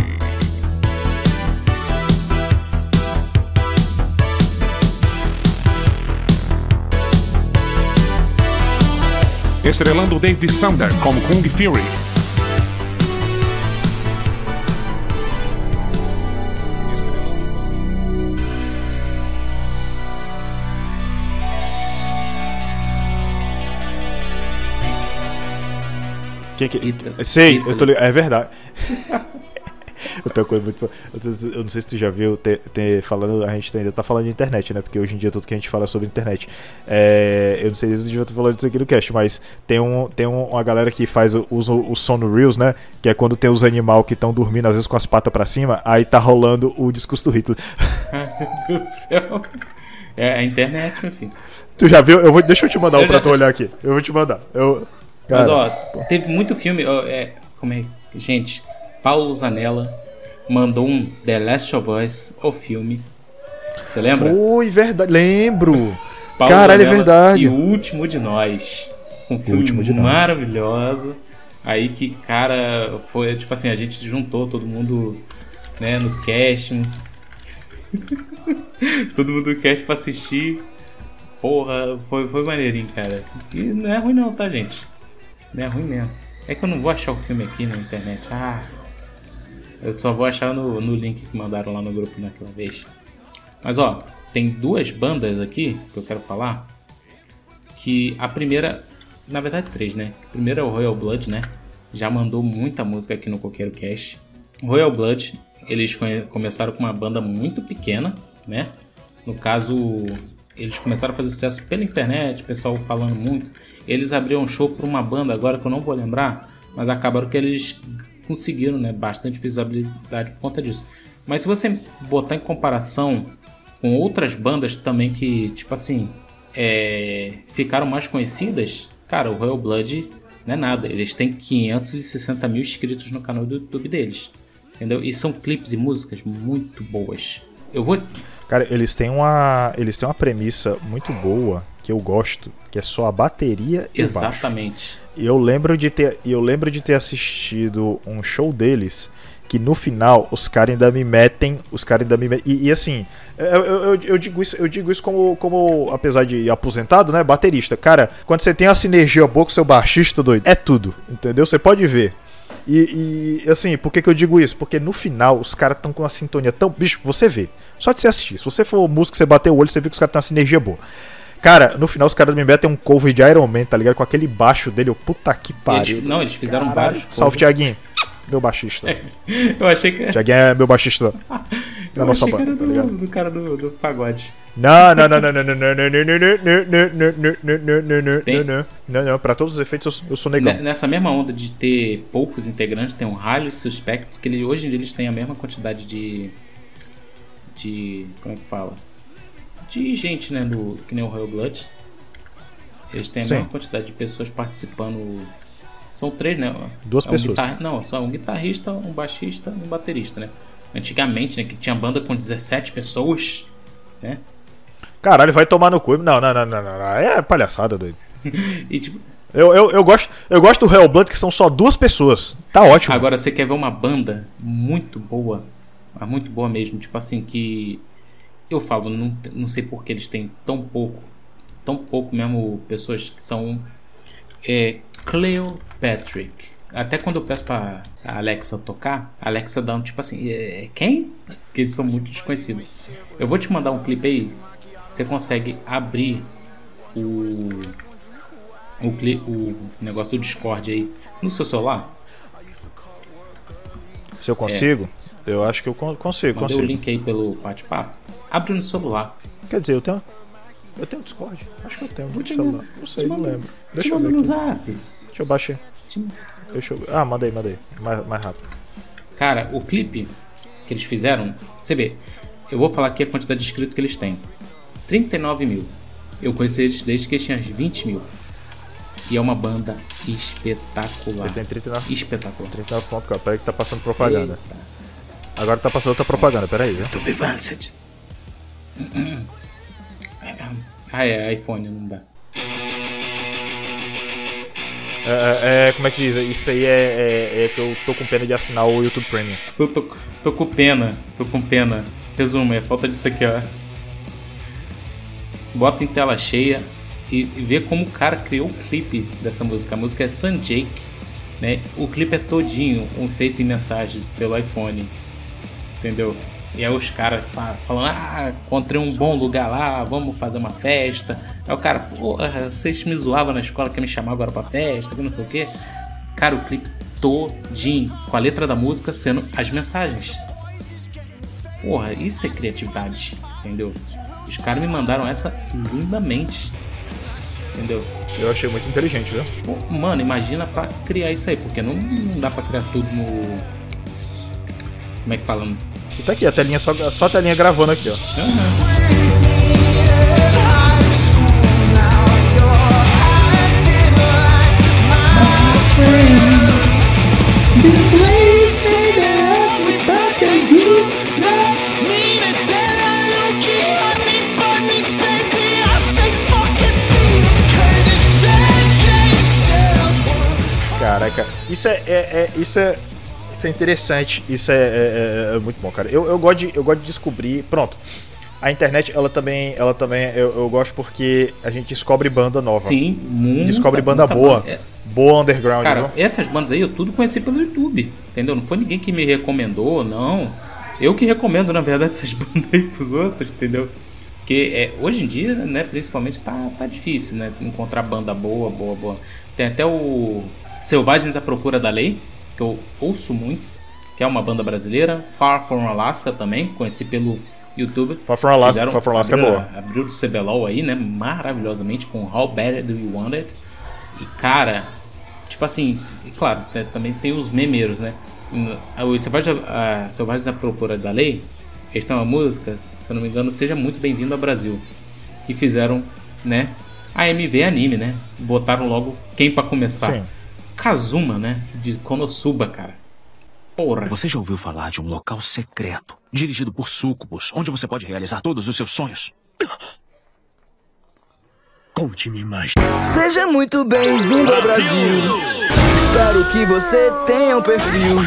Estrelando David Sander como Kung Fury. Que, que... Sei, eu tô li- É verdade. Eu tenho uma coisa muito. Eu não sei se tu já viu, ter, falando, a gente ainda tá falando de internet, né? Porque hoje em dia tudo que a gente fala é sobre internet. É, eu não sei se eu já tô falando disso aqui no cast, mas tem, um, tem um- uma galera que faz usa o som no Reels, né? Que é quando tem os animais que estão dormindo, às vezes com as patas pra cima, aí tá rolando o discurso do Hitler. Meu Deus <laughs> do céu. É a internet, meu filho. Tu já viu? Eu vou, deixa eu te mandar um pra tu olhar aqui. Eu vou te mandar. Eu, Mas cara, ó, teve muito filme. ó, é, como é? Gente, Paulo Zanella mandou um The Last of Us, o filme. Você lembra? Foi, verdade. Lembro. Paulo Caralho, é Vilela verdade. E o último de nós. Um filme Último de Nós. maravilhoso. Aí que, cara, foi tipo assim, a gente juntou todo mundo, né, no casting. <laughs> todo mundo no casting pra assistir. Porra, foi, foi maneirinho, cara. E não é ruim não, tá, gente? É ruim mesmo. É que eu não vou achar o filme aqui na internet. Ah, eu só vou achar no, no link que mandaram lá no grupo naquela vez. Mas ó, tem duas bandas aqui que eu quero falar. Que a primeira, na verdade três, né? A primeira é o Royal Blood, né? Já mandou muita música aqui no Coqueiro Cast. Royal Blood, eles começaram com uma banda muito pequena, né? No caso, eles começaram a fazer sucesso pela internet, pessoal falando muito. Eles abriram um show para uma banda agora que eu não vou lembrar, mas acabaram que eles conseguiram, né, bastante visibilidade por conta disso. Mas se você botar em comparação com outras bandas também que, tipo assim, é, ficaram mais conhecidas, cara, o Royal Blood não é nada. Eles têm 560 mil inscritos no canal do YouTube deles. Entendeu? E são clipes e músicas muito boas. Eu vou. Cara, eles têm uma. Eles têm uma premissa muito boa que eu gosto, que é só a bateria e o baixo. Exatamente. E eu lembro de ter, eu lembro de ter assistido um show deles que no final os caras ainda me metem, os caras ainda me metem, e, e assim, eu, eu, eu- eu digo isso, eu digo isso como, como apesar de aposentado, né, baterista. Cara, quando você tem a sinergia boa com seu baixista, doido, é tudo, entendeu? Você pode ver. E, e, assim, por que, que eu digo isso? Porque no final os caras estão com uma sintonia tão. Bicho, você vê. Só de você assistir. Se você for músico, você bater o olho, você vê que os caras têm uma sinergia boa. Cara, no final os caras me metem um cover de Iron Man, tá ligado? Com aquele baixo dele, eu, puta que pariu. Eles- não, eles fizeram Caralho. vários Salve. Tiaguinho. Meu baixista. Eu achei que. Tiaguinho é meu baixista da Eu nossa banda, tá do, ligado? do cara do, do pagode. Não, não, não, não, não, não, não, não, não, não, não, não, não, não, não, não, não, Tem- não, não, não, não, pra todos os efeitos eu, sou negão. Ne- Nessa mesma onda de ter poucos integrantes, tem um Highly Suspect, que hoje em dia eles têm a mesma quantidade de. de. como é que fala? De gente, né? Do, que nem o Royal Blood. Eles têm a mesma quantidade de pessoas participando. São três, né? Duas É um pessoas. guitar- Não, só um guitarrista, um baixista e um baterista, né? Antigamente, né? Que tinha banda com 17 pessoas, né? Caralho, vai tomar no cu. Não, não, não, não, não. É palhaçada, doido. <laughs> e tipo. Eu, eu, eu, gosto, eu gosto do Hellblood que são só duas pessoas. Tá ótimo. Agora você quer ver uma banda muito boa, mas muito boa mesmo, tipo assim que eu falo, não, não sei por que eles têm tão pouco, tão pouco mesmo pessoas que são é, Cleopatrick. Até quando eu peço pra Alexa tocar, a Alexa dá um tipo assim, é, quem? Que eles são muito desconhecidos. Eu vou te mandar um clipe aí, você consegue abrir o o, o negócio do Discord aí no seu celular. Se eu consigo, eu acho que eu con- consigo, Mandei consigo. o link aí pelo bate-papo. Abre no celular. Quer dizer, eu tenho. Eu tenho Discord. Acho que eu tenho. Vou no te celular. Não sei, te não mando- lembro. te Deixa eu mando ver. no aqui. zap. Deixa eu baixar. Deixa eu. Ah, mandei, mandei. Mais, mais rápido. Cara, o clipe que eles fizeram, você vê, eu vou falar aqui a quantidade de inscritos que eles têm: 39 mil. Eu conheci eles desde que eles tinham 20 mil. E é uma banda espetacular. Eles têm 39. Espetacular. 39 pontos, cara. Peraí que tá passando propaganda. Agora tá passando outra propaganda, peraí? YouTube Vanced. <coughs> Ah, é, iPhone não dá. É, é, é, como é que diz? Isso aí é, é, é que eu tô com pena de assinar o YouTube Premium. Eu tô, tô com pena, tô com pena. Resumo, é falta disso aqui, ó. Bota em tela cheia e, vê como o cara criou o clipe dessa música. A música é Sun Jake, né? O clipe é todinho um feito em mensagem pelo iPhone, entendeu? E aí os caras fa- falando, ah, encontrei um bom lugar lá, vamos fazer uma festa. Aí o cara, porra, vocês me zoavam na escola, quer me chamar agora pra festa, que não sei o quê. Cara, o clipe todinho, com a letra da música sendo as mensagens. Porra, isso é criatividade, entendeu? Os caras me mandaram essa lindamente, entendeu? Eu achei muito inteligente, viu? Mano, imagina pra criar isso aí, porque não, não dá pra criar tudo no. Como é que fala? E tá aqui, a telinha só, só a telinha gravando aqui, ó. Say Caraca, isso é, é, é isso é isso é interessante, isso é, é, é, é, muito bom, cara. Eu, eu, gosto de, eu gosto de descobrir. Pronto. A internet, ela também, ela também eu, eu gosto porque a gente descobre banda nova. Sim, Descobre banda boa. É. boa underground, Cara, viu? essas bandas aí eu tudo conheci pelo YouTube, entendeu? Não foi ninguém que me recomendou, não. Eu que recomendo, na verdade, <laughs> essas bandas aí pros outros, entendeu? Porque é, hoje em dia, né, principalmente, tá, tá difícil, né? Encontrar banda boa, boa, boa. Tem até o Selvagens à Procura da Lei, que eu ouço muito, que é uma banda brasileira. Far From Alaska também, conheci pelo YouTube. Far From Alaska- Fizeram- Far From Alaska é abriu- boa. Abriu o CBLOL aí, né? Maravilhosamente, com How Bad Do You Want It? E cara, tipo assim, e claro, né, também tem os memeiros, né? O Selvagem, a Selvagens à Procura da Lei, eles têm uma música, se eu não me engano, Seja Muito Bem-vindo ao Brasil. Que fizeram, né? A MV Anime, né? Botaram logo quem pra começar? Sim. Kazuma, né? De Konosuba, cara. Porra. Você já ouviu falar de um local secreto, dirigido por súcubos, onde você pode realizar todos os seus sonhos? Conte-me mais. Seja muito bem-vindo ao Brasil. Espero que você tenha um perfil.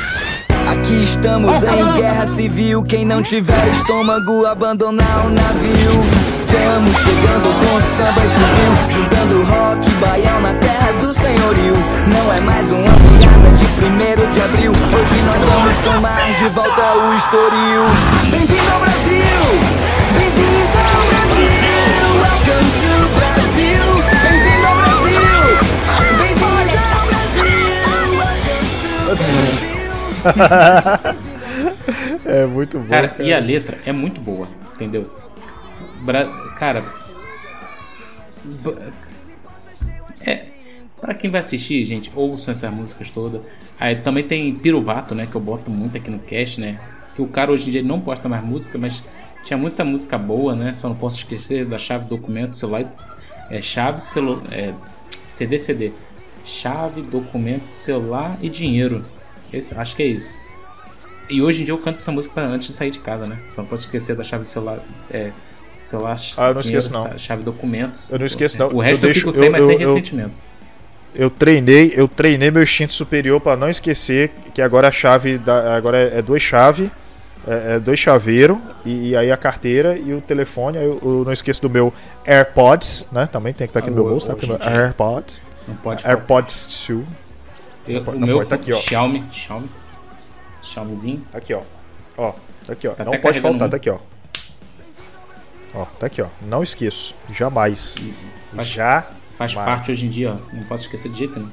Aqui estamos em guerra civil. Quem não tiver estômago, abandonar o navio. Estamos chegando com samba e fuzil. Juntando rock e baião na terra do senhorio. Não é mais uma piada de primeiro de abril. Hoje nós vamos tomar de volta o estoril. Bem-vindo ao Brasil! Bem-vindo ao Brasil! Welcome to é muito bom. Cara, e a letra é muito boa, entendeu? Bra- cara. É. Pra quem vai assistir, gente, ouçam essas músicas todas. Aí também tem Piruvato, né? Que eu boto muito aqui no cast, né? Que o cara hoje em dia não posta mais música, mas tinha muita música boa, né? Só não posso esquecer da chave documento, celular. É chave, celu, é, CD, CD. Chave, documento, celular e dinheiro. Esse, acho que é isso. E hoje em dia eu canto essa música antes de sair de casa, né? Só não posso esquecer da chave celular. É, celular, Ah, eu não esqueço, não. Chave documentos. Eu não esqueço, não. O resto eu, deixo- fico sem, mas eu- sem eu- ressentimento. Eu treinei, eu treinei meu instinto superior pra não esquecer que agora a chave da, agora é, é duas chave, é, é dois chaveiro e, e aí a carteira e o telefone. aí Eu, eu não esqueço do meu AirPods, né? Também tem que estar aqui no meu Ah, bolso, tá? AirPods. Não pode faltar. AirPods 2. Eu, Não pode- o não meu pode, tá aqui, ó. Xiaomi, Xiaomi. Xiaomizinho. Aqui, ó. Ó, tá aqui, ó. Tá não pode faltar, um. tá aqui, ó. Ó, tá aqui, ó. Não esqueço. Jamais. Faz- Já. Faz parte hoje em dia, ó. Não posso esquecer de jeito nenhum.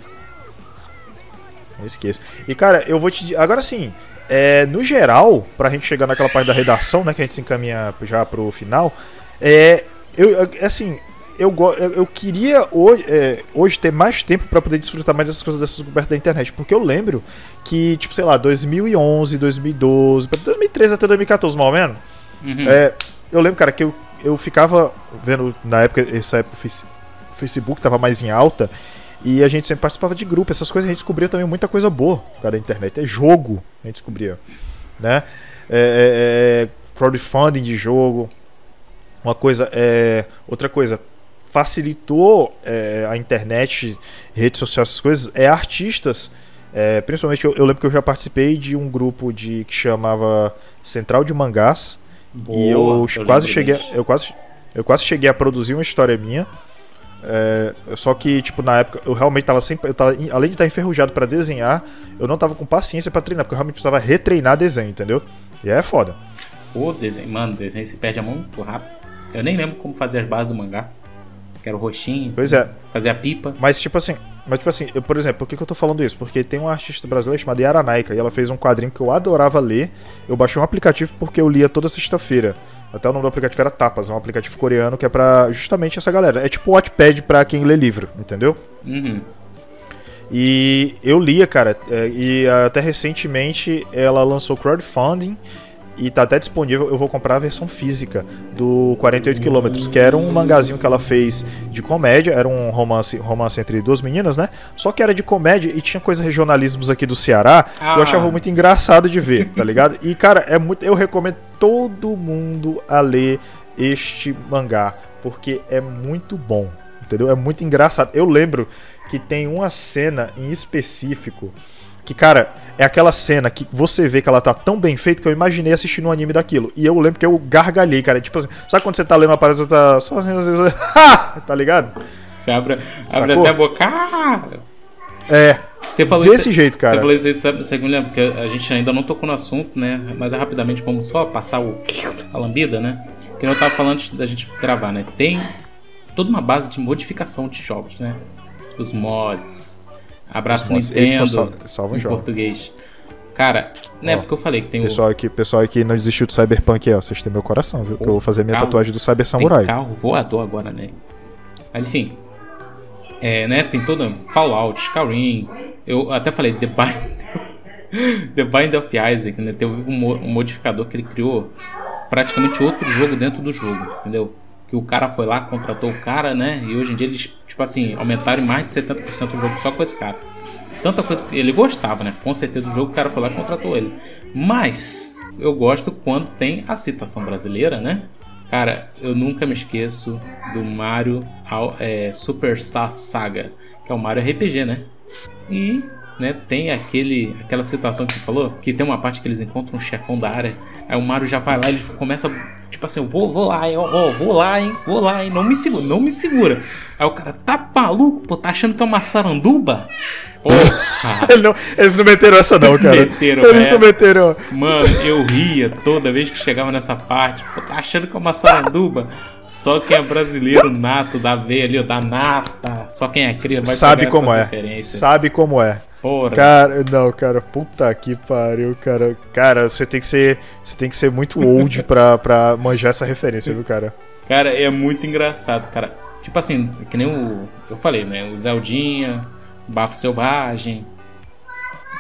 Não esqueço. E cara, eu vou te agora sim, é, no geral, pra gente chegar naquela parte da redação, né, que a gente se encaminha já pro final, é, eu, eu- assim, eu, eu, eu queria hoje, é, hoje ter mais tempo pra poder desfrutar mais dessas coisas dessas descobertas da internet, porque eu lembro que, tipo, sei lá, 2011, 2012, pra 2013 até 2014, mais ou menos, Uhum. é, eu lembro, cara, que eu, eu ficava vendo, na época, essa época o Face- o Facebook tava mais em alta, e a gente sempre participava de grupo, essas coisas a gente descobria também muita coisa boa por causa da internet. É jogo, a gente descobria. Né? É, é, é, crowdfunding de jogo. Uma coisa. É, outra coisa. Facilitou é, a internet, redes sociais, essas coisas, é artistas. É, principalmente eu, eu lembro que eu já participei de um grupo de que chamava Central de Mangás. e eu, Boa, eu quase cheguei. disso. Eu quase, eu quase cheguei a produzir uma história minha. É, só que, tipo, na época eu realmente tava sempre. Eu tava, além de estar enferrujado pra desenhar, eu não tava com paciência pra treinar, porque eu realmente precisava retreinar desenho, entendeu? E aí é foda. Pô, desenho, mano, desenho se perde a mão muito rápido. Eu nem lembro como fazer as bases do mangá. Que era o roxinho. Pois é. Fazer a pipa. Mas, tipo assim, mas, tipo assim, eu, por exemplo, por que, que eu tô falando isso? Porque tem uma artista brasileira chamada Yara Naika e ela fez um quadrinho que eu adorava ler. Eu baixei um aplicativo porque eu lia toda sexta-feira. Até o nome do aplicativo era Tapas, é um aplicativo coreano que é pra justamente essa galera. É tipo o Wattpad pra quem lê livro, entendeu? Uhum. E eu lia, cara, é, e até recentemente ela lançou crowdfunding e tá até disponível. Eu vou comprar a versão física do 48 km, que era um mangazinho que ela fez de comédia, era um romance, romance entre duas meninas, né? Só que era de comédia e tinha coisa regionalismos aqui do Ceará que Ah. eu achava muito engraçado de ver, tá ligado? E cara, é muito, eu recomendo todo mundo a ler este mangá, porque é muito bom. entendeu? É muito engraçado. Eu lembro que tem uma cena em específico que, cara, é aquela cena que você vê que ela tá tão bem feita que eu imaginei assistindo um anime daquilo. E eu lembro que eu gargalhei, cara. Tipo assim, sabe quando você tá lendo uma parada, você tá só assim, assim, <laughs> ha! tá ligado? Você abre, abre Sacou? até a boca. Ah! É. Você falou Desse isso, jeito, cara. Você falou isso, aí, sabe, você me lembra? Porque a gente ainda não tocou no assunto, né? Mas é rapidamente, vamos só passar o, a lambida, né? Que eu tava falando antes da gente gravar, né? Tem toda uma base de modificação de jogos, né? Os mods. Abraço Os Nintendo só sal- salvam em jogo. português. Cara, né? Ó, Porque eu falei que tem pessoal aqui, pessoal aqui não desistiu do Cyberpunk, ó. Vocês têm meu coração, viu? Que eu vou fazer minha carro- tatuagem do Cyber Samurai. carro voador agora, né? Mas enfim. É, né? Tem todo Fallout, Skyrim. Eu até falei The Bind, <laughs> The Bind of Isaac, né? Teve um modificador que ele criou praticamente outro jogo dentro do jogo, entendeu? Que o cara foi lá, contratou o cara, né? E hoje em dia eles, tipo assim, aumentaram mais de 70% o jogo só com esse cara. Tanta coisa que ele gostava, né? Com certeza do jogo, o cara foi lá e contratou ele. Mas eu gosto quando tem a citação brasileira, né? Cara, eu nunca me esqueço do Mario é, Superstar Saga, que é o Mario RPG, né? E né, tem aquele, aquela citação que você falou, que tem uma parte que eles encontram um chefão da área, aí o Mario já vai lá, ele começa, tipo assim, eu vou, vou lá, hein, ó, ó, vou lá, hein, vou lá, hein, não me segura, não me segura. Aí o cara, tá maluco, pô, tá achando que é uma saranduba? Porra! <laughs> Não- eles não meteram essa não, cara. Meteram, eles é. não meteram. Mano, eu ria toda vez que chegava nessa parte. Pô, tá achando que é uma saranduba? Só quem é brasileiro nato da veia ali, ó, da nata. Só quem é cria vai Sabe como essa é. referência. Sabe como é. Porra. Cara, não, cara, puta que pariu, cara. Cara, você tem que ser, você tem que ser muito old <laughs> pra, pra manjar essa referência, viu, cara? Cara, é muito engraçado, cara. Tipo assim, que nem o. Eu falei, né? O Zeldinha, Bafo Selvagem,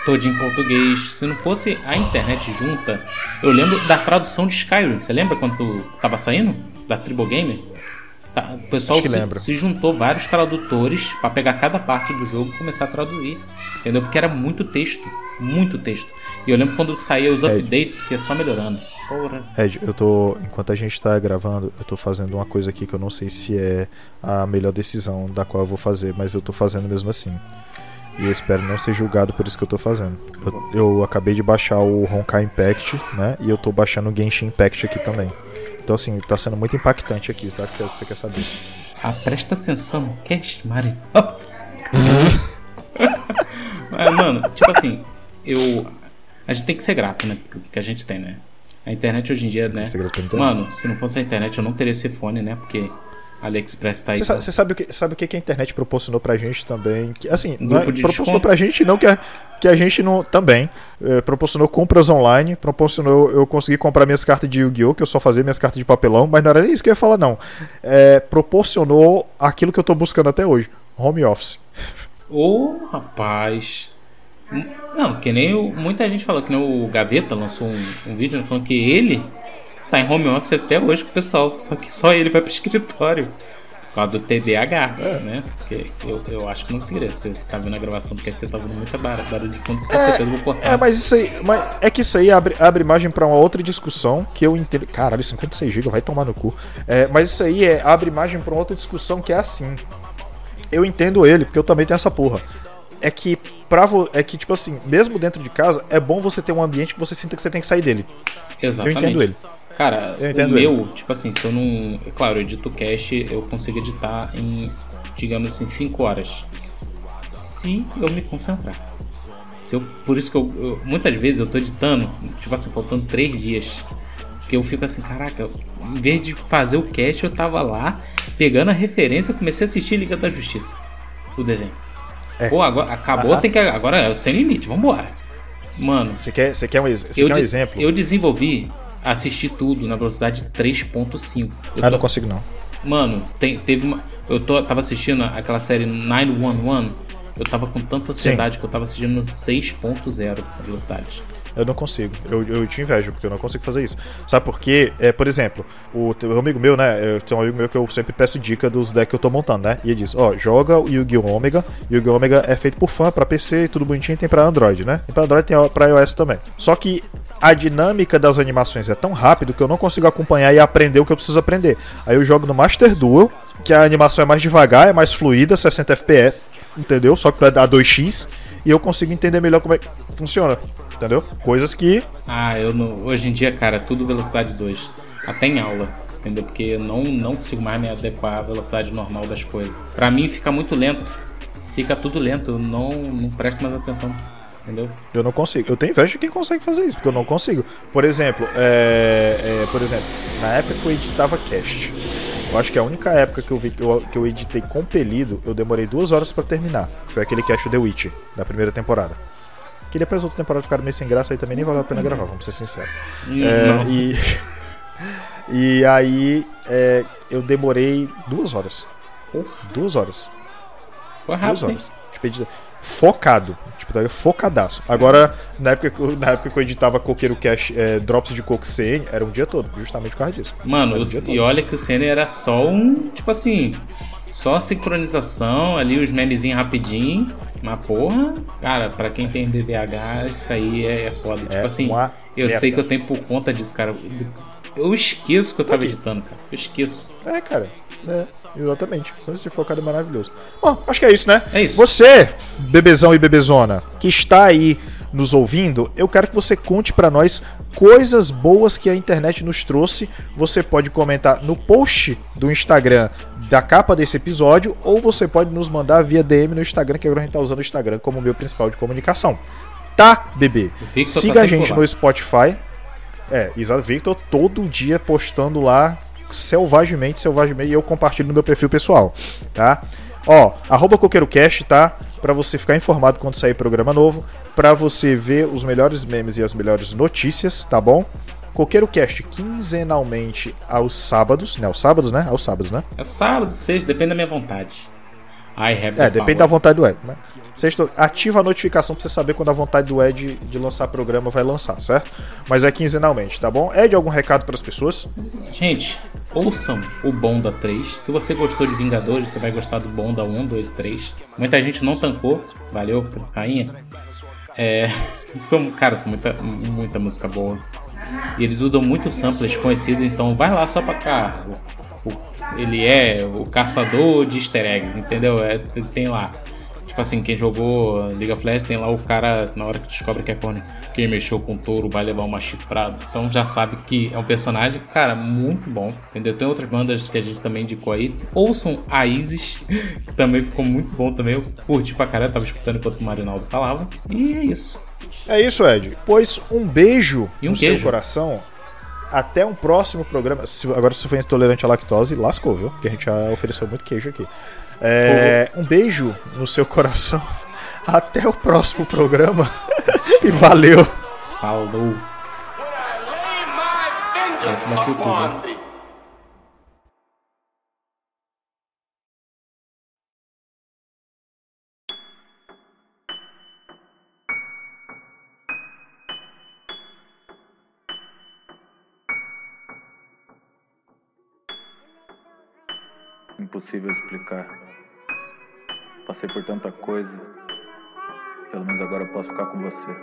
todinho em português. Se não fosse a internet junta, eu lembro da tradução de Skyrim. Você lembra quando tava saindo? Da Tribo Gamer? Tá, o pessoal se, se juntou vários tradutores pra pegar cada parte do jogo e começar a traduzir. Entendeu? Porque era muito texto. Muito texto. E eu lembro quando saía os updates que é só melhorando. Porra. Ed, eu tô. Enquanto a gente tá gravando, eu tô fazendo uma coisa aqui que eu não sei se é a melhor decisão da qual eu vou fazer, mas eu tô fazendo mesmo assim. E eu espero não ser julgado por isso que eu tô fazendo. Eu, eu acabei de baixar o Honkai Impact, né? E eu tô baixando o Genshin Impact aqui também. Então, assim, tá sendo muito impactante aqui, tá? Que é o que você quer saber. Ah, presta atenção no cast, Mari. <laughs> Mas, mano, tipo assim, eu. A gente tem que ser grato, né? Que a gente tem, né? A internet hoje em dia, né? pela internet. Mano, se não fosse a internet, eu não teria esse fone, né? Porque AliExpress tá aí. Você sabe, sabe o que, sabe o que a internet proporcionou pra gente também? Que, assim, não é- proporcionou desconto. pra gente não que a, que a gente não. Também. eh, proporcionou compras online, proporcionou eu conseguir comprar minhas cartas de Yu-Gi-Oh! que eu só fazia minhas cartas de papelão, mas não era nem isso que eu ia falar, não. Eh, proporcionou aquilo que eu tô buscando até hoje: home office. Ô, rapaz. Hum, Não, que nem o, muita gente falou que nem o Gaveta lançou um, um vídeo né, falando que ele tá em home office até hoje com o pessoal, só que só ele vai pro <laughs> escritório. Por causa do TDAH, né? Porque eu, eu acho que não conseguiria. Você tá vendo a gravação porque você tá ouvindo muita barulho, barulho de fundo, com certeza eu vou cortar. É, mas isso aí. Mas é que isso aí abre, abre margem pra uma outra discussão que eu entendo. Caralho, 56 GB vai tomar no cu. É, mas isso aí é, abre margem pra uma outra discussão que é assim. Eu entendo ele, porque eu também tenho essa porra. É que, pra vo... é que, tipo assim, mesmo dentro de casa, é bom você ter um ambiente que você sinta que você tem que sair dele. Exatamente. Eu entendo ele. Cara, Eu entendo o ele. meu, tipo assim, se eu não. Claro, eu edito cast, eu consigo editar em, digamos assim, 5 horas. Se eu me concentrar. Se eu, por isso que eu, eu- Muitas vezes eu tô editando, tipo assim, faltando 3 dias. Que eu fico assim, caraca, em vez de fazer o cast, eu tava lá, pegando a referência, comecei a assistir Liga da Justiça. O desenho. É. Pô, agora acabou, Aham. tem que. Agora é sem limite, vambora. Mano. Você quer, você quer um, você quer um de- exemplo? Eu desenvolvi assistir tudo na velocidade 3.5. Eu Ah, tô- não consigo não. Mano, tem- teve uma. Eu tô, tava assistindo aquela série 911. Eu tava com tanta ansiedade que eu tava assistindo no 6.0 a velocidade. Eu não consigo. Eu, eu te invejo, porque eu não consigo fazer isso. Sabe por quê? É, por exemplo, o teu amigo meu, né? Eu tenho um amigo meu que eu sempre peço dica dos decks que eu tô montando, né? E ele diz: Ó, joga o Yu-Gi-Oh! Omega. Yu-Gi-Oh! Omega é feito por fã, pra PC, tudo bonitinho, tem pra Android, né? Tem pra Android, tem pra iOS também. Só que a dinâmica das animações é tão rápido que eu não consigo acompanhar e aprender o que eu preciso aprender. Aí eu jogo no Master Duel, que a animação é mais devagar, é mais fluida, 60 FPS, entendeu? Só que pra dar 2x, e eu consigo entender melhor como é que funciona, entendeu? Coisas que. Ah, eu não. Hoje em dia, cara, tudo velocidade 2. Até em aula. Entendeu? Porque eu não, não consigo mais me adequar à velocidade normal das coisas. Pra mim fica muito lento. Fica tudo lento. Eu não, não presto mais atenção. Entendeu? Eu não consigo. Eu tenho inveja de quem consegue fazer isso, porque eu não consigo. Por exemplo, é, é, por exemplo, na época que eu editava cast, eu acho que a única época que eu vi que eu, que eu editei compelido, eu demorei duas horas pra terminar. Foi aquele cast The Witch, da primeira temporada. Que depois as outras temporadas ficaram meio sem graça, aí também nem valeu a pena gravar, vamos ser sinceros. É, e, <laughs> e aí é, eu demorei duas horas. Duas horas. Foi Duas rápido, hein? horas. Tipo, edita- focado. Tipo, tava focadaço. Agora, na época, que eu- na época que eu editava Coqueiro Cash é, Drops de Coco CN, era um dia todo, justamente por causa disso. Mano, um e olha que o Senna era só um. Tipo assim. Só sincronização, ali os memezinhos rapidinho. Mas porra, cara, pra quem tem DVH, isso aí é, é foda. tipo assim, eu merda. sei que eu tenho por conta disso, cara. Eu esqueço que eu tava editando, cara. Eu esqueço. É, cara. É, exatamente. Coisa de focado é maravilhoso. Bom, acho que é isso, né? É isso. Você, bebezão e bebezona, que está aí nos ouvindo, eu quero que você conte pra nós coisas boas que a internet nos trouxe. Você pode comentar no post do Instagram da capa desse episódio, ou você pode nos mandar via DM no Instagram, que agora a gente tá usando o Instagram como meio principal de comunicação. Tá, bebê? Victor tá Siga a sempre gente no Spotify. É, exato, Victor todo dia postando lá selvagemente, selvagemente, e eu compartilho no meu perfil pessoal, tá? Ó, arroba CoqueiroCast, tá? Pra você ficar informado quando sair programa novo, pra você ver os melhores memes e as melhores notícias, tá bom? CoqueiroCast quinzenalmente aos sábados, né? Aos sábados, né? Aos sábados, né? É sábado, sexta, depende da minha vontade. I have the É, depende da vontade do Ed, né? Sexto, ativa a notificação pra você saber quando a vontade do Ed de lançar programa vai lançar, certo? Mas é quinzenalmente, tá bom? Ed, algum recado pras pessoas? Gente, ouçam o Bonda 3. Se você gostou de Vingadores, você vai gostar do Bonda 1, 2, 3. Muita gente não tancou. Valeu, rainha. É. <laughs> São, cara, são muita, muita música boa. E eles usam muito samples conhecidos, então vai lá só pra cá. O- ele é o caçador de easter eggs, entendeu? É, tem- lá. Tipo assim, quem jogou League of Legends tem lá o cara, na hora que descobre que é corno, quem mexeu com o touro vai levar uma chifrada. Então já sabe que é um personagem, cara, muito bom, entendeu? Tem outras bandas que a gente também indicou aí. Ouçam a Isis, <laughs> que também ficou muito bom também. Eu curti pra caralho, tava escutando enquanto o Marinaldo falava. E é isso. É isso, Ed. Pois um beijo E um no queijo. seu coração. Até um próximo programa. Se- agora, se você for intolerante à lactose, lascou, viu? Porque a gente já ofereceu muito queijo aqui. É, um beijo no seu coração. <laughs> Até o próximo programa. <laughs> e valeu. Falou. Essa da cultura. Impossível explicar. Passei por tanta coisa. Pelo menos agora eu posso ficar com você.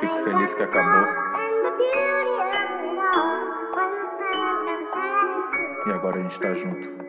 Fico feliz que acabou. E agora a gente tá junto.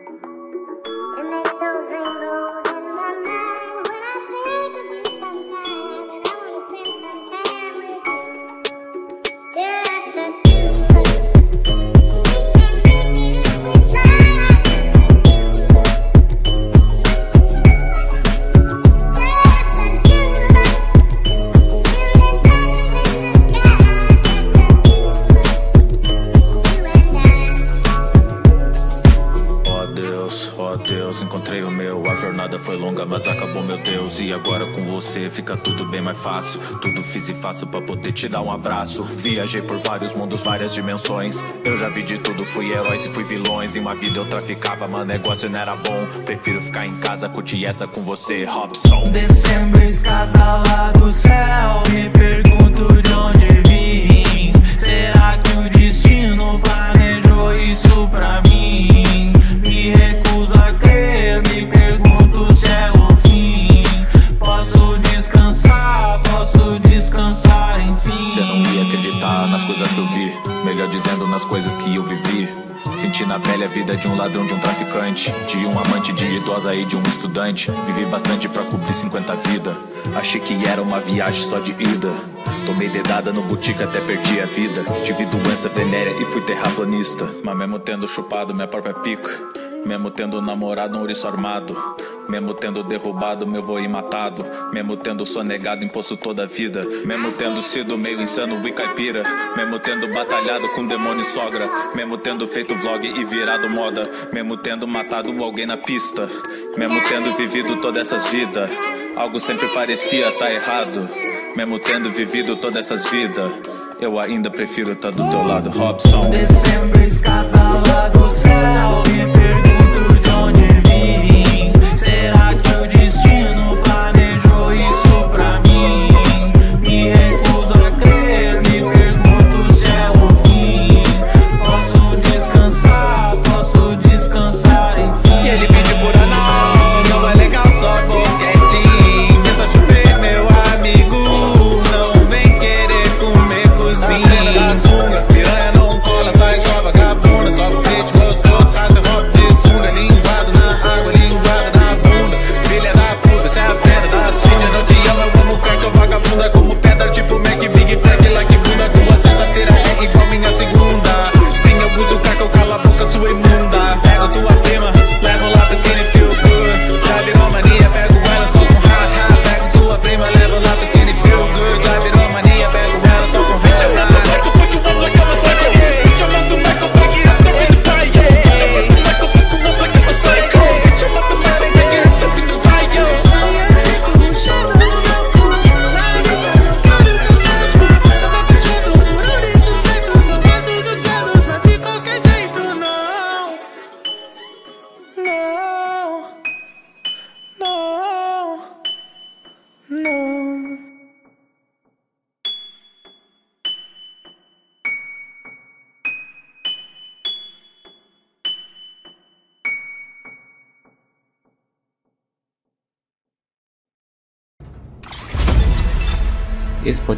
Jornada foi longa, mas acabou, meu Deus. E agora com você fica tudo bem mais fácil. Tudo fiz e faço pra poder te dar um abraço. Viajei por vários mundos, várias dimensões. Eu já vi de tudo, fui heróis e fui vilões. Em uma vida eu traficava, mas negócio não era bom. Prefiro ficar em casa, curtir essa com você, Robson. Dezembro escada lá do céu Me pergunto de onde vim Será que o destino planejou isso pra mim? Coisas que eu vivi. Senti na pele a vida de um ladrão, de um traficante, de um amante, de idosa e de um estudante. Vivi bastante pra cobrir 50 vida. Achei que era uma viagem só de ida. Tomei dedada no boutique até perdi a vida. Tive doença venérea e fui terraplanista. Mas mesmo tendo chupado minha própria pica. Mesmo tendo namorado um ouriço armado. Mesmo tendo derrubado meu vô e matado. Mesmo tendo sonegado imposto toda a vida. Mesmo tendo sido meio insano e caipira. Mesmo tendo batalhado com demônio e sogra. Mesmo tendo feito vlog e virado moda. Mesmo tendo matado alguém na pista. Mesmo tendo vivido todas essas vidas. Algo sempre parecia tá errado. Mesmo tendo vivido todas essas vidas. Eu ainda prefiro estar do teu lado, Robson. Dezembro escada lá do céu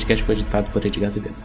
podcast foi editado por Edgar Azevedo.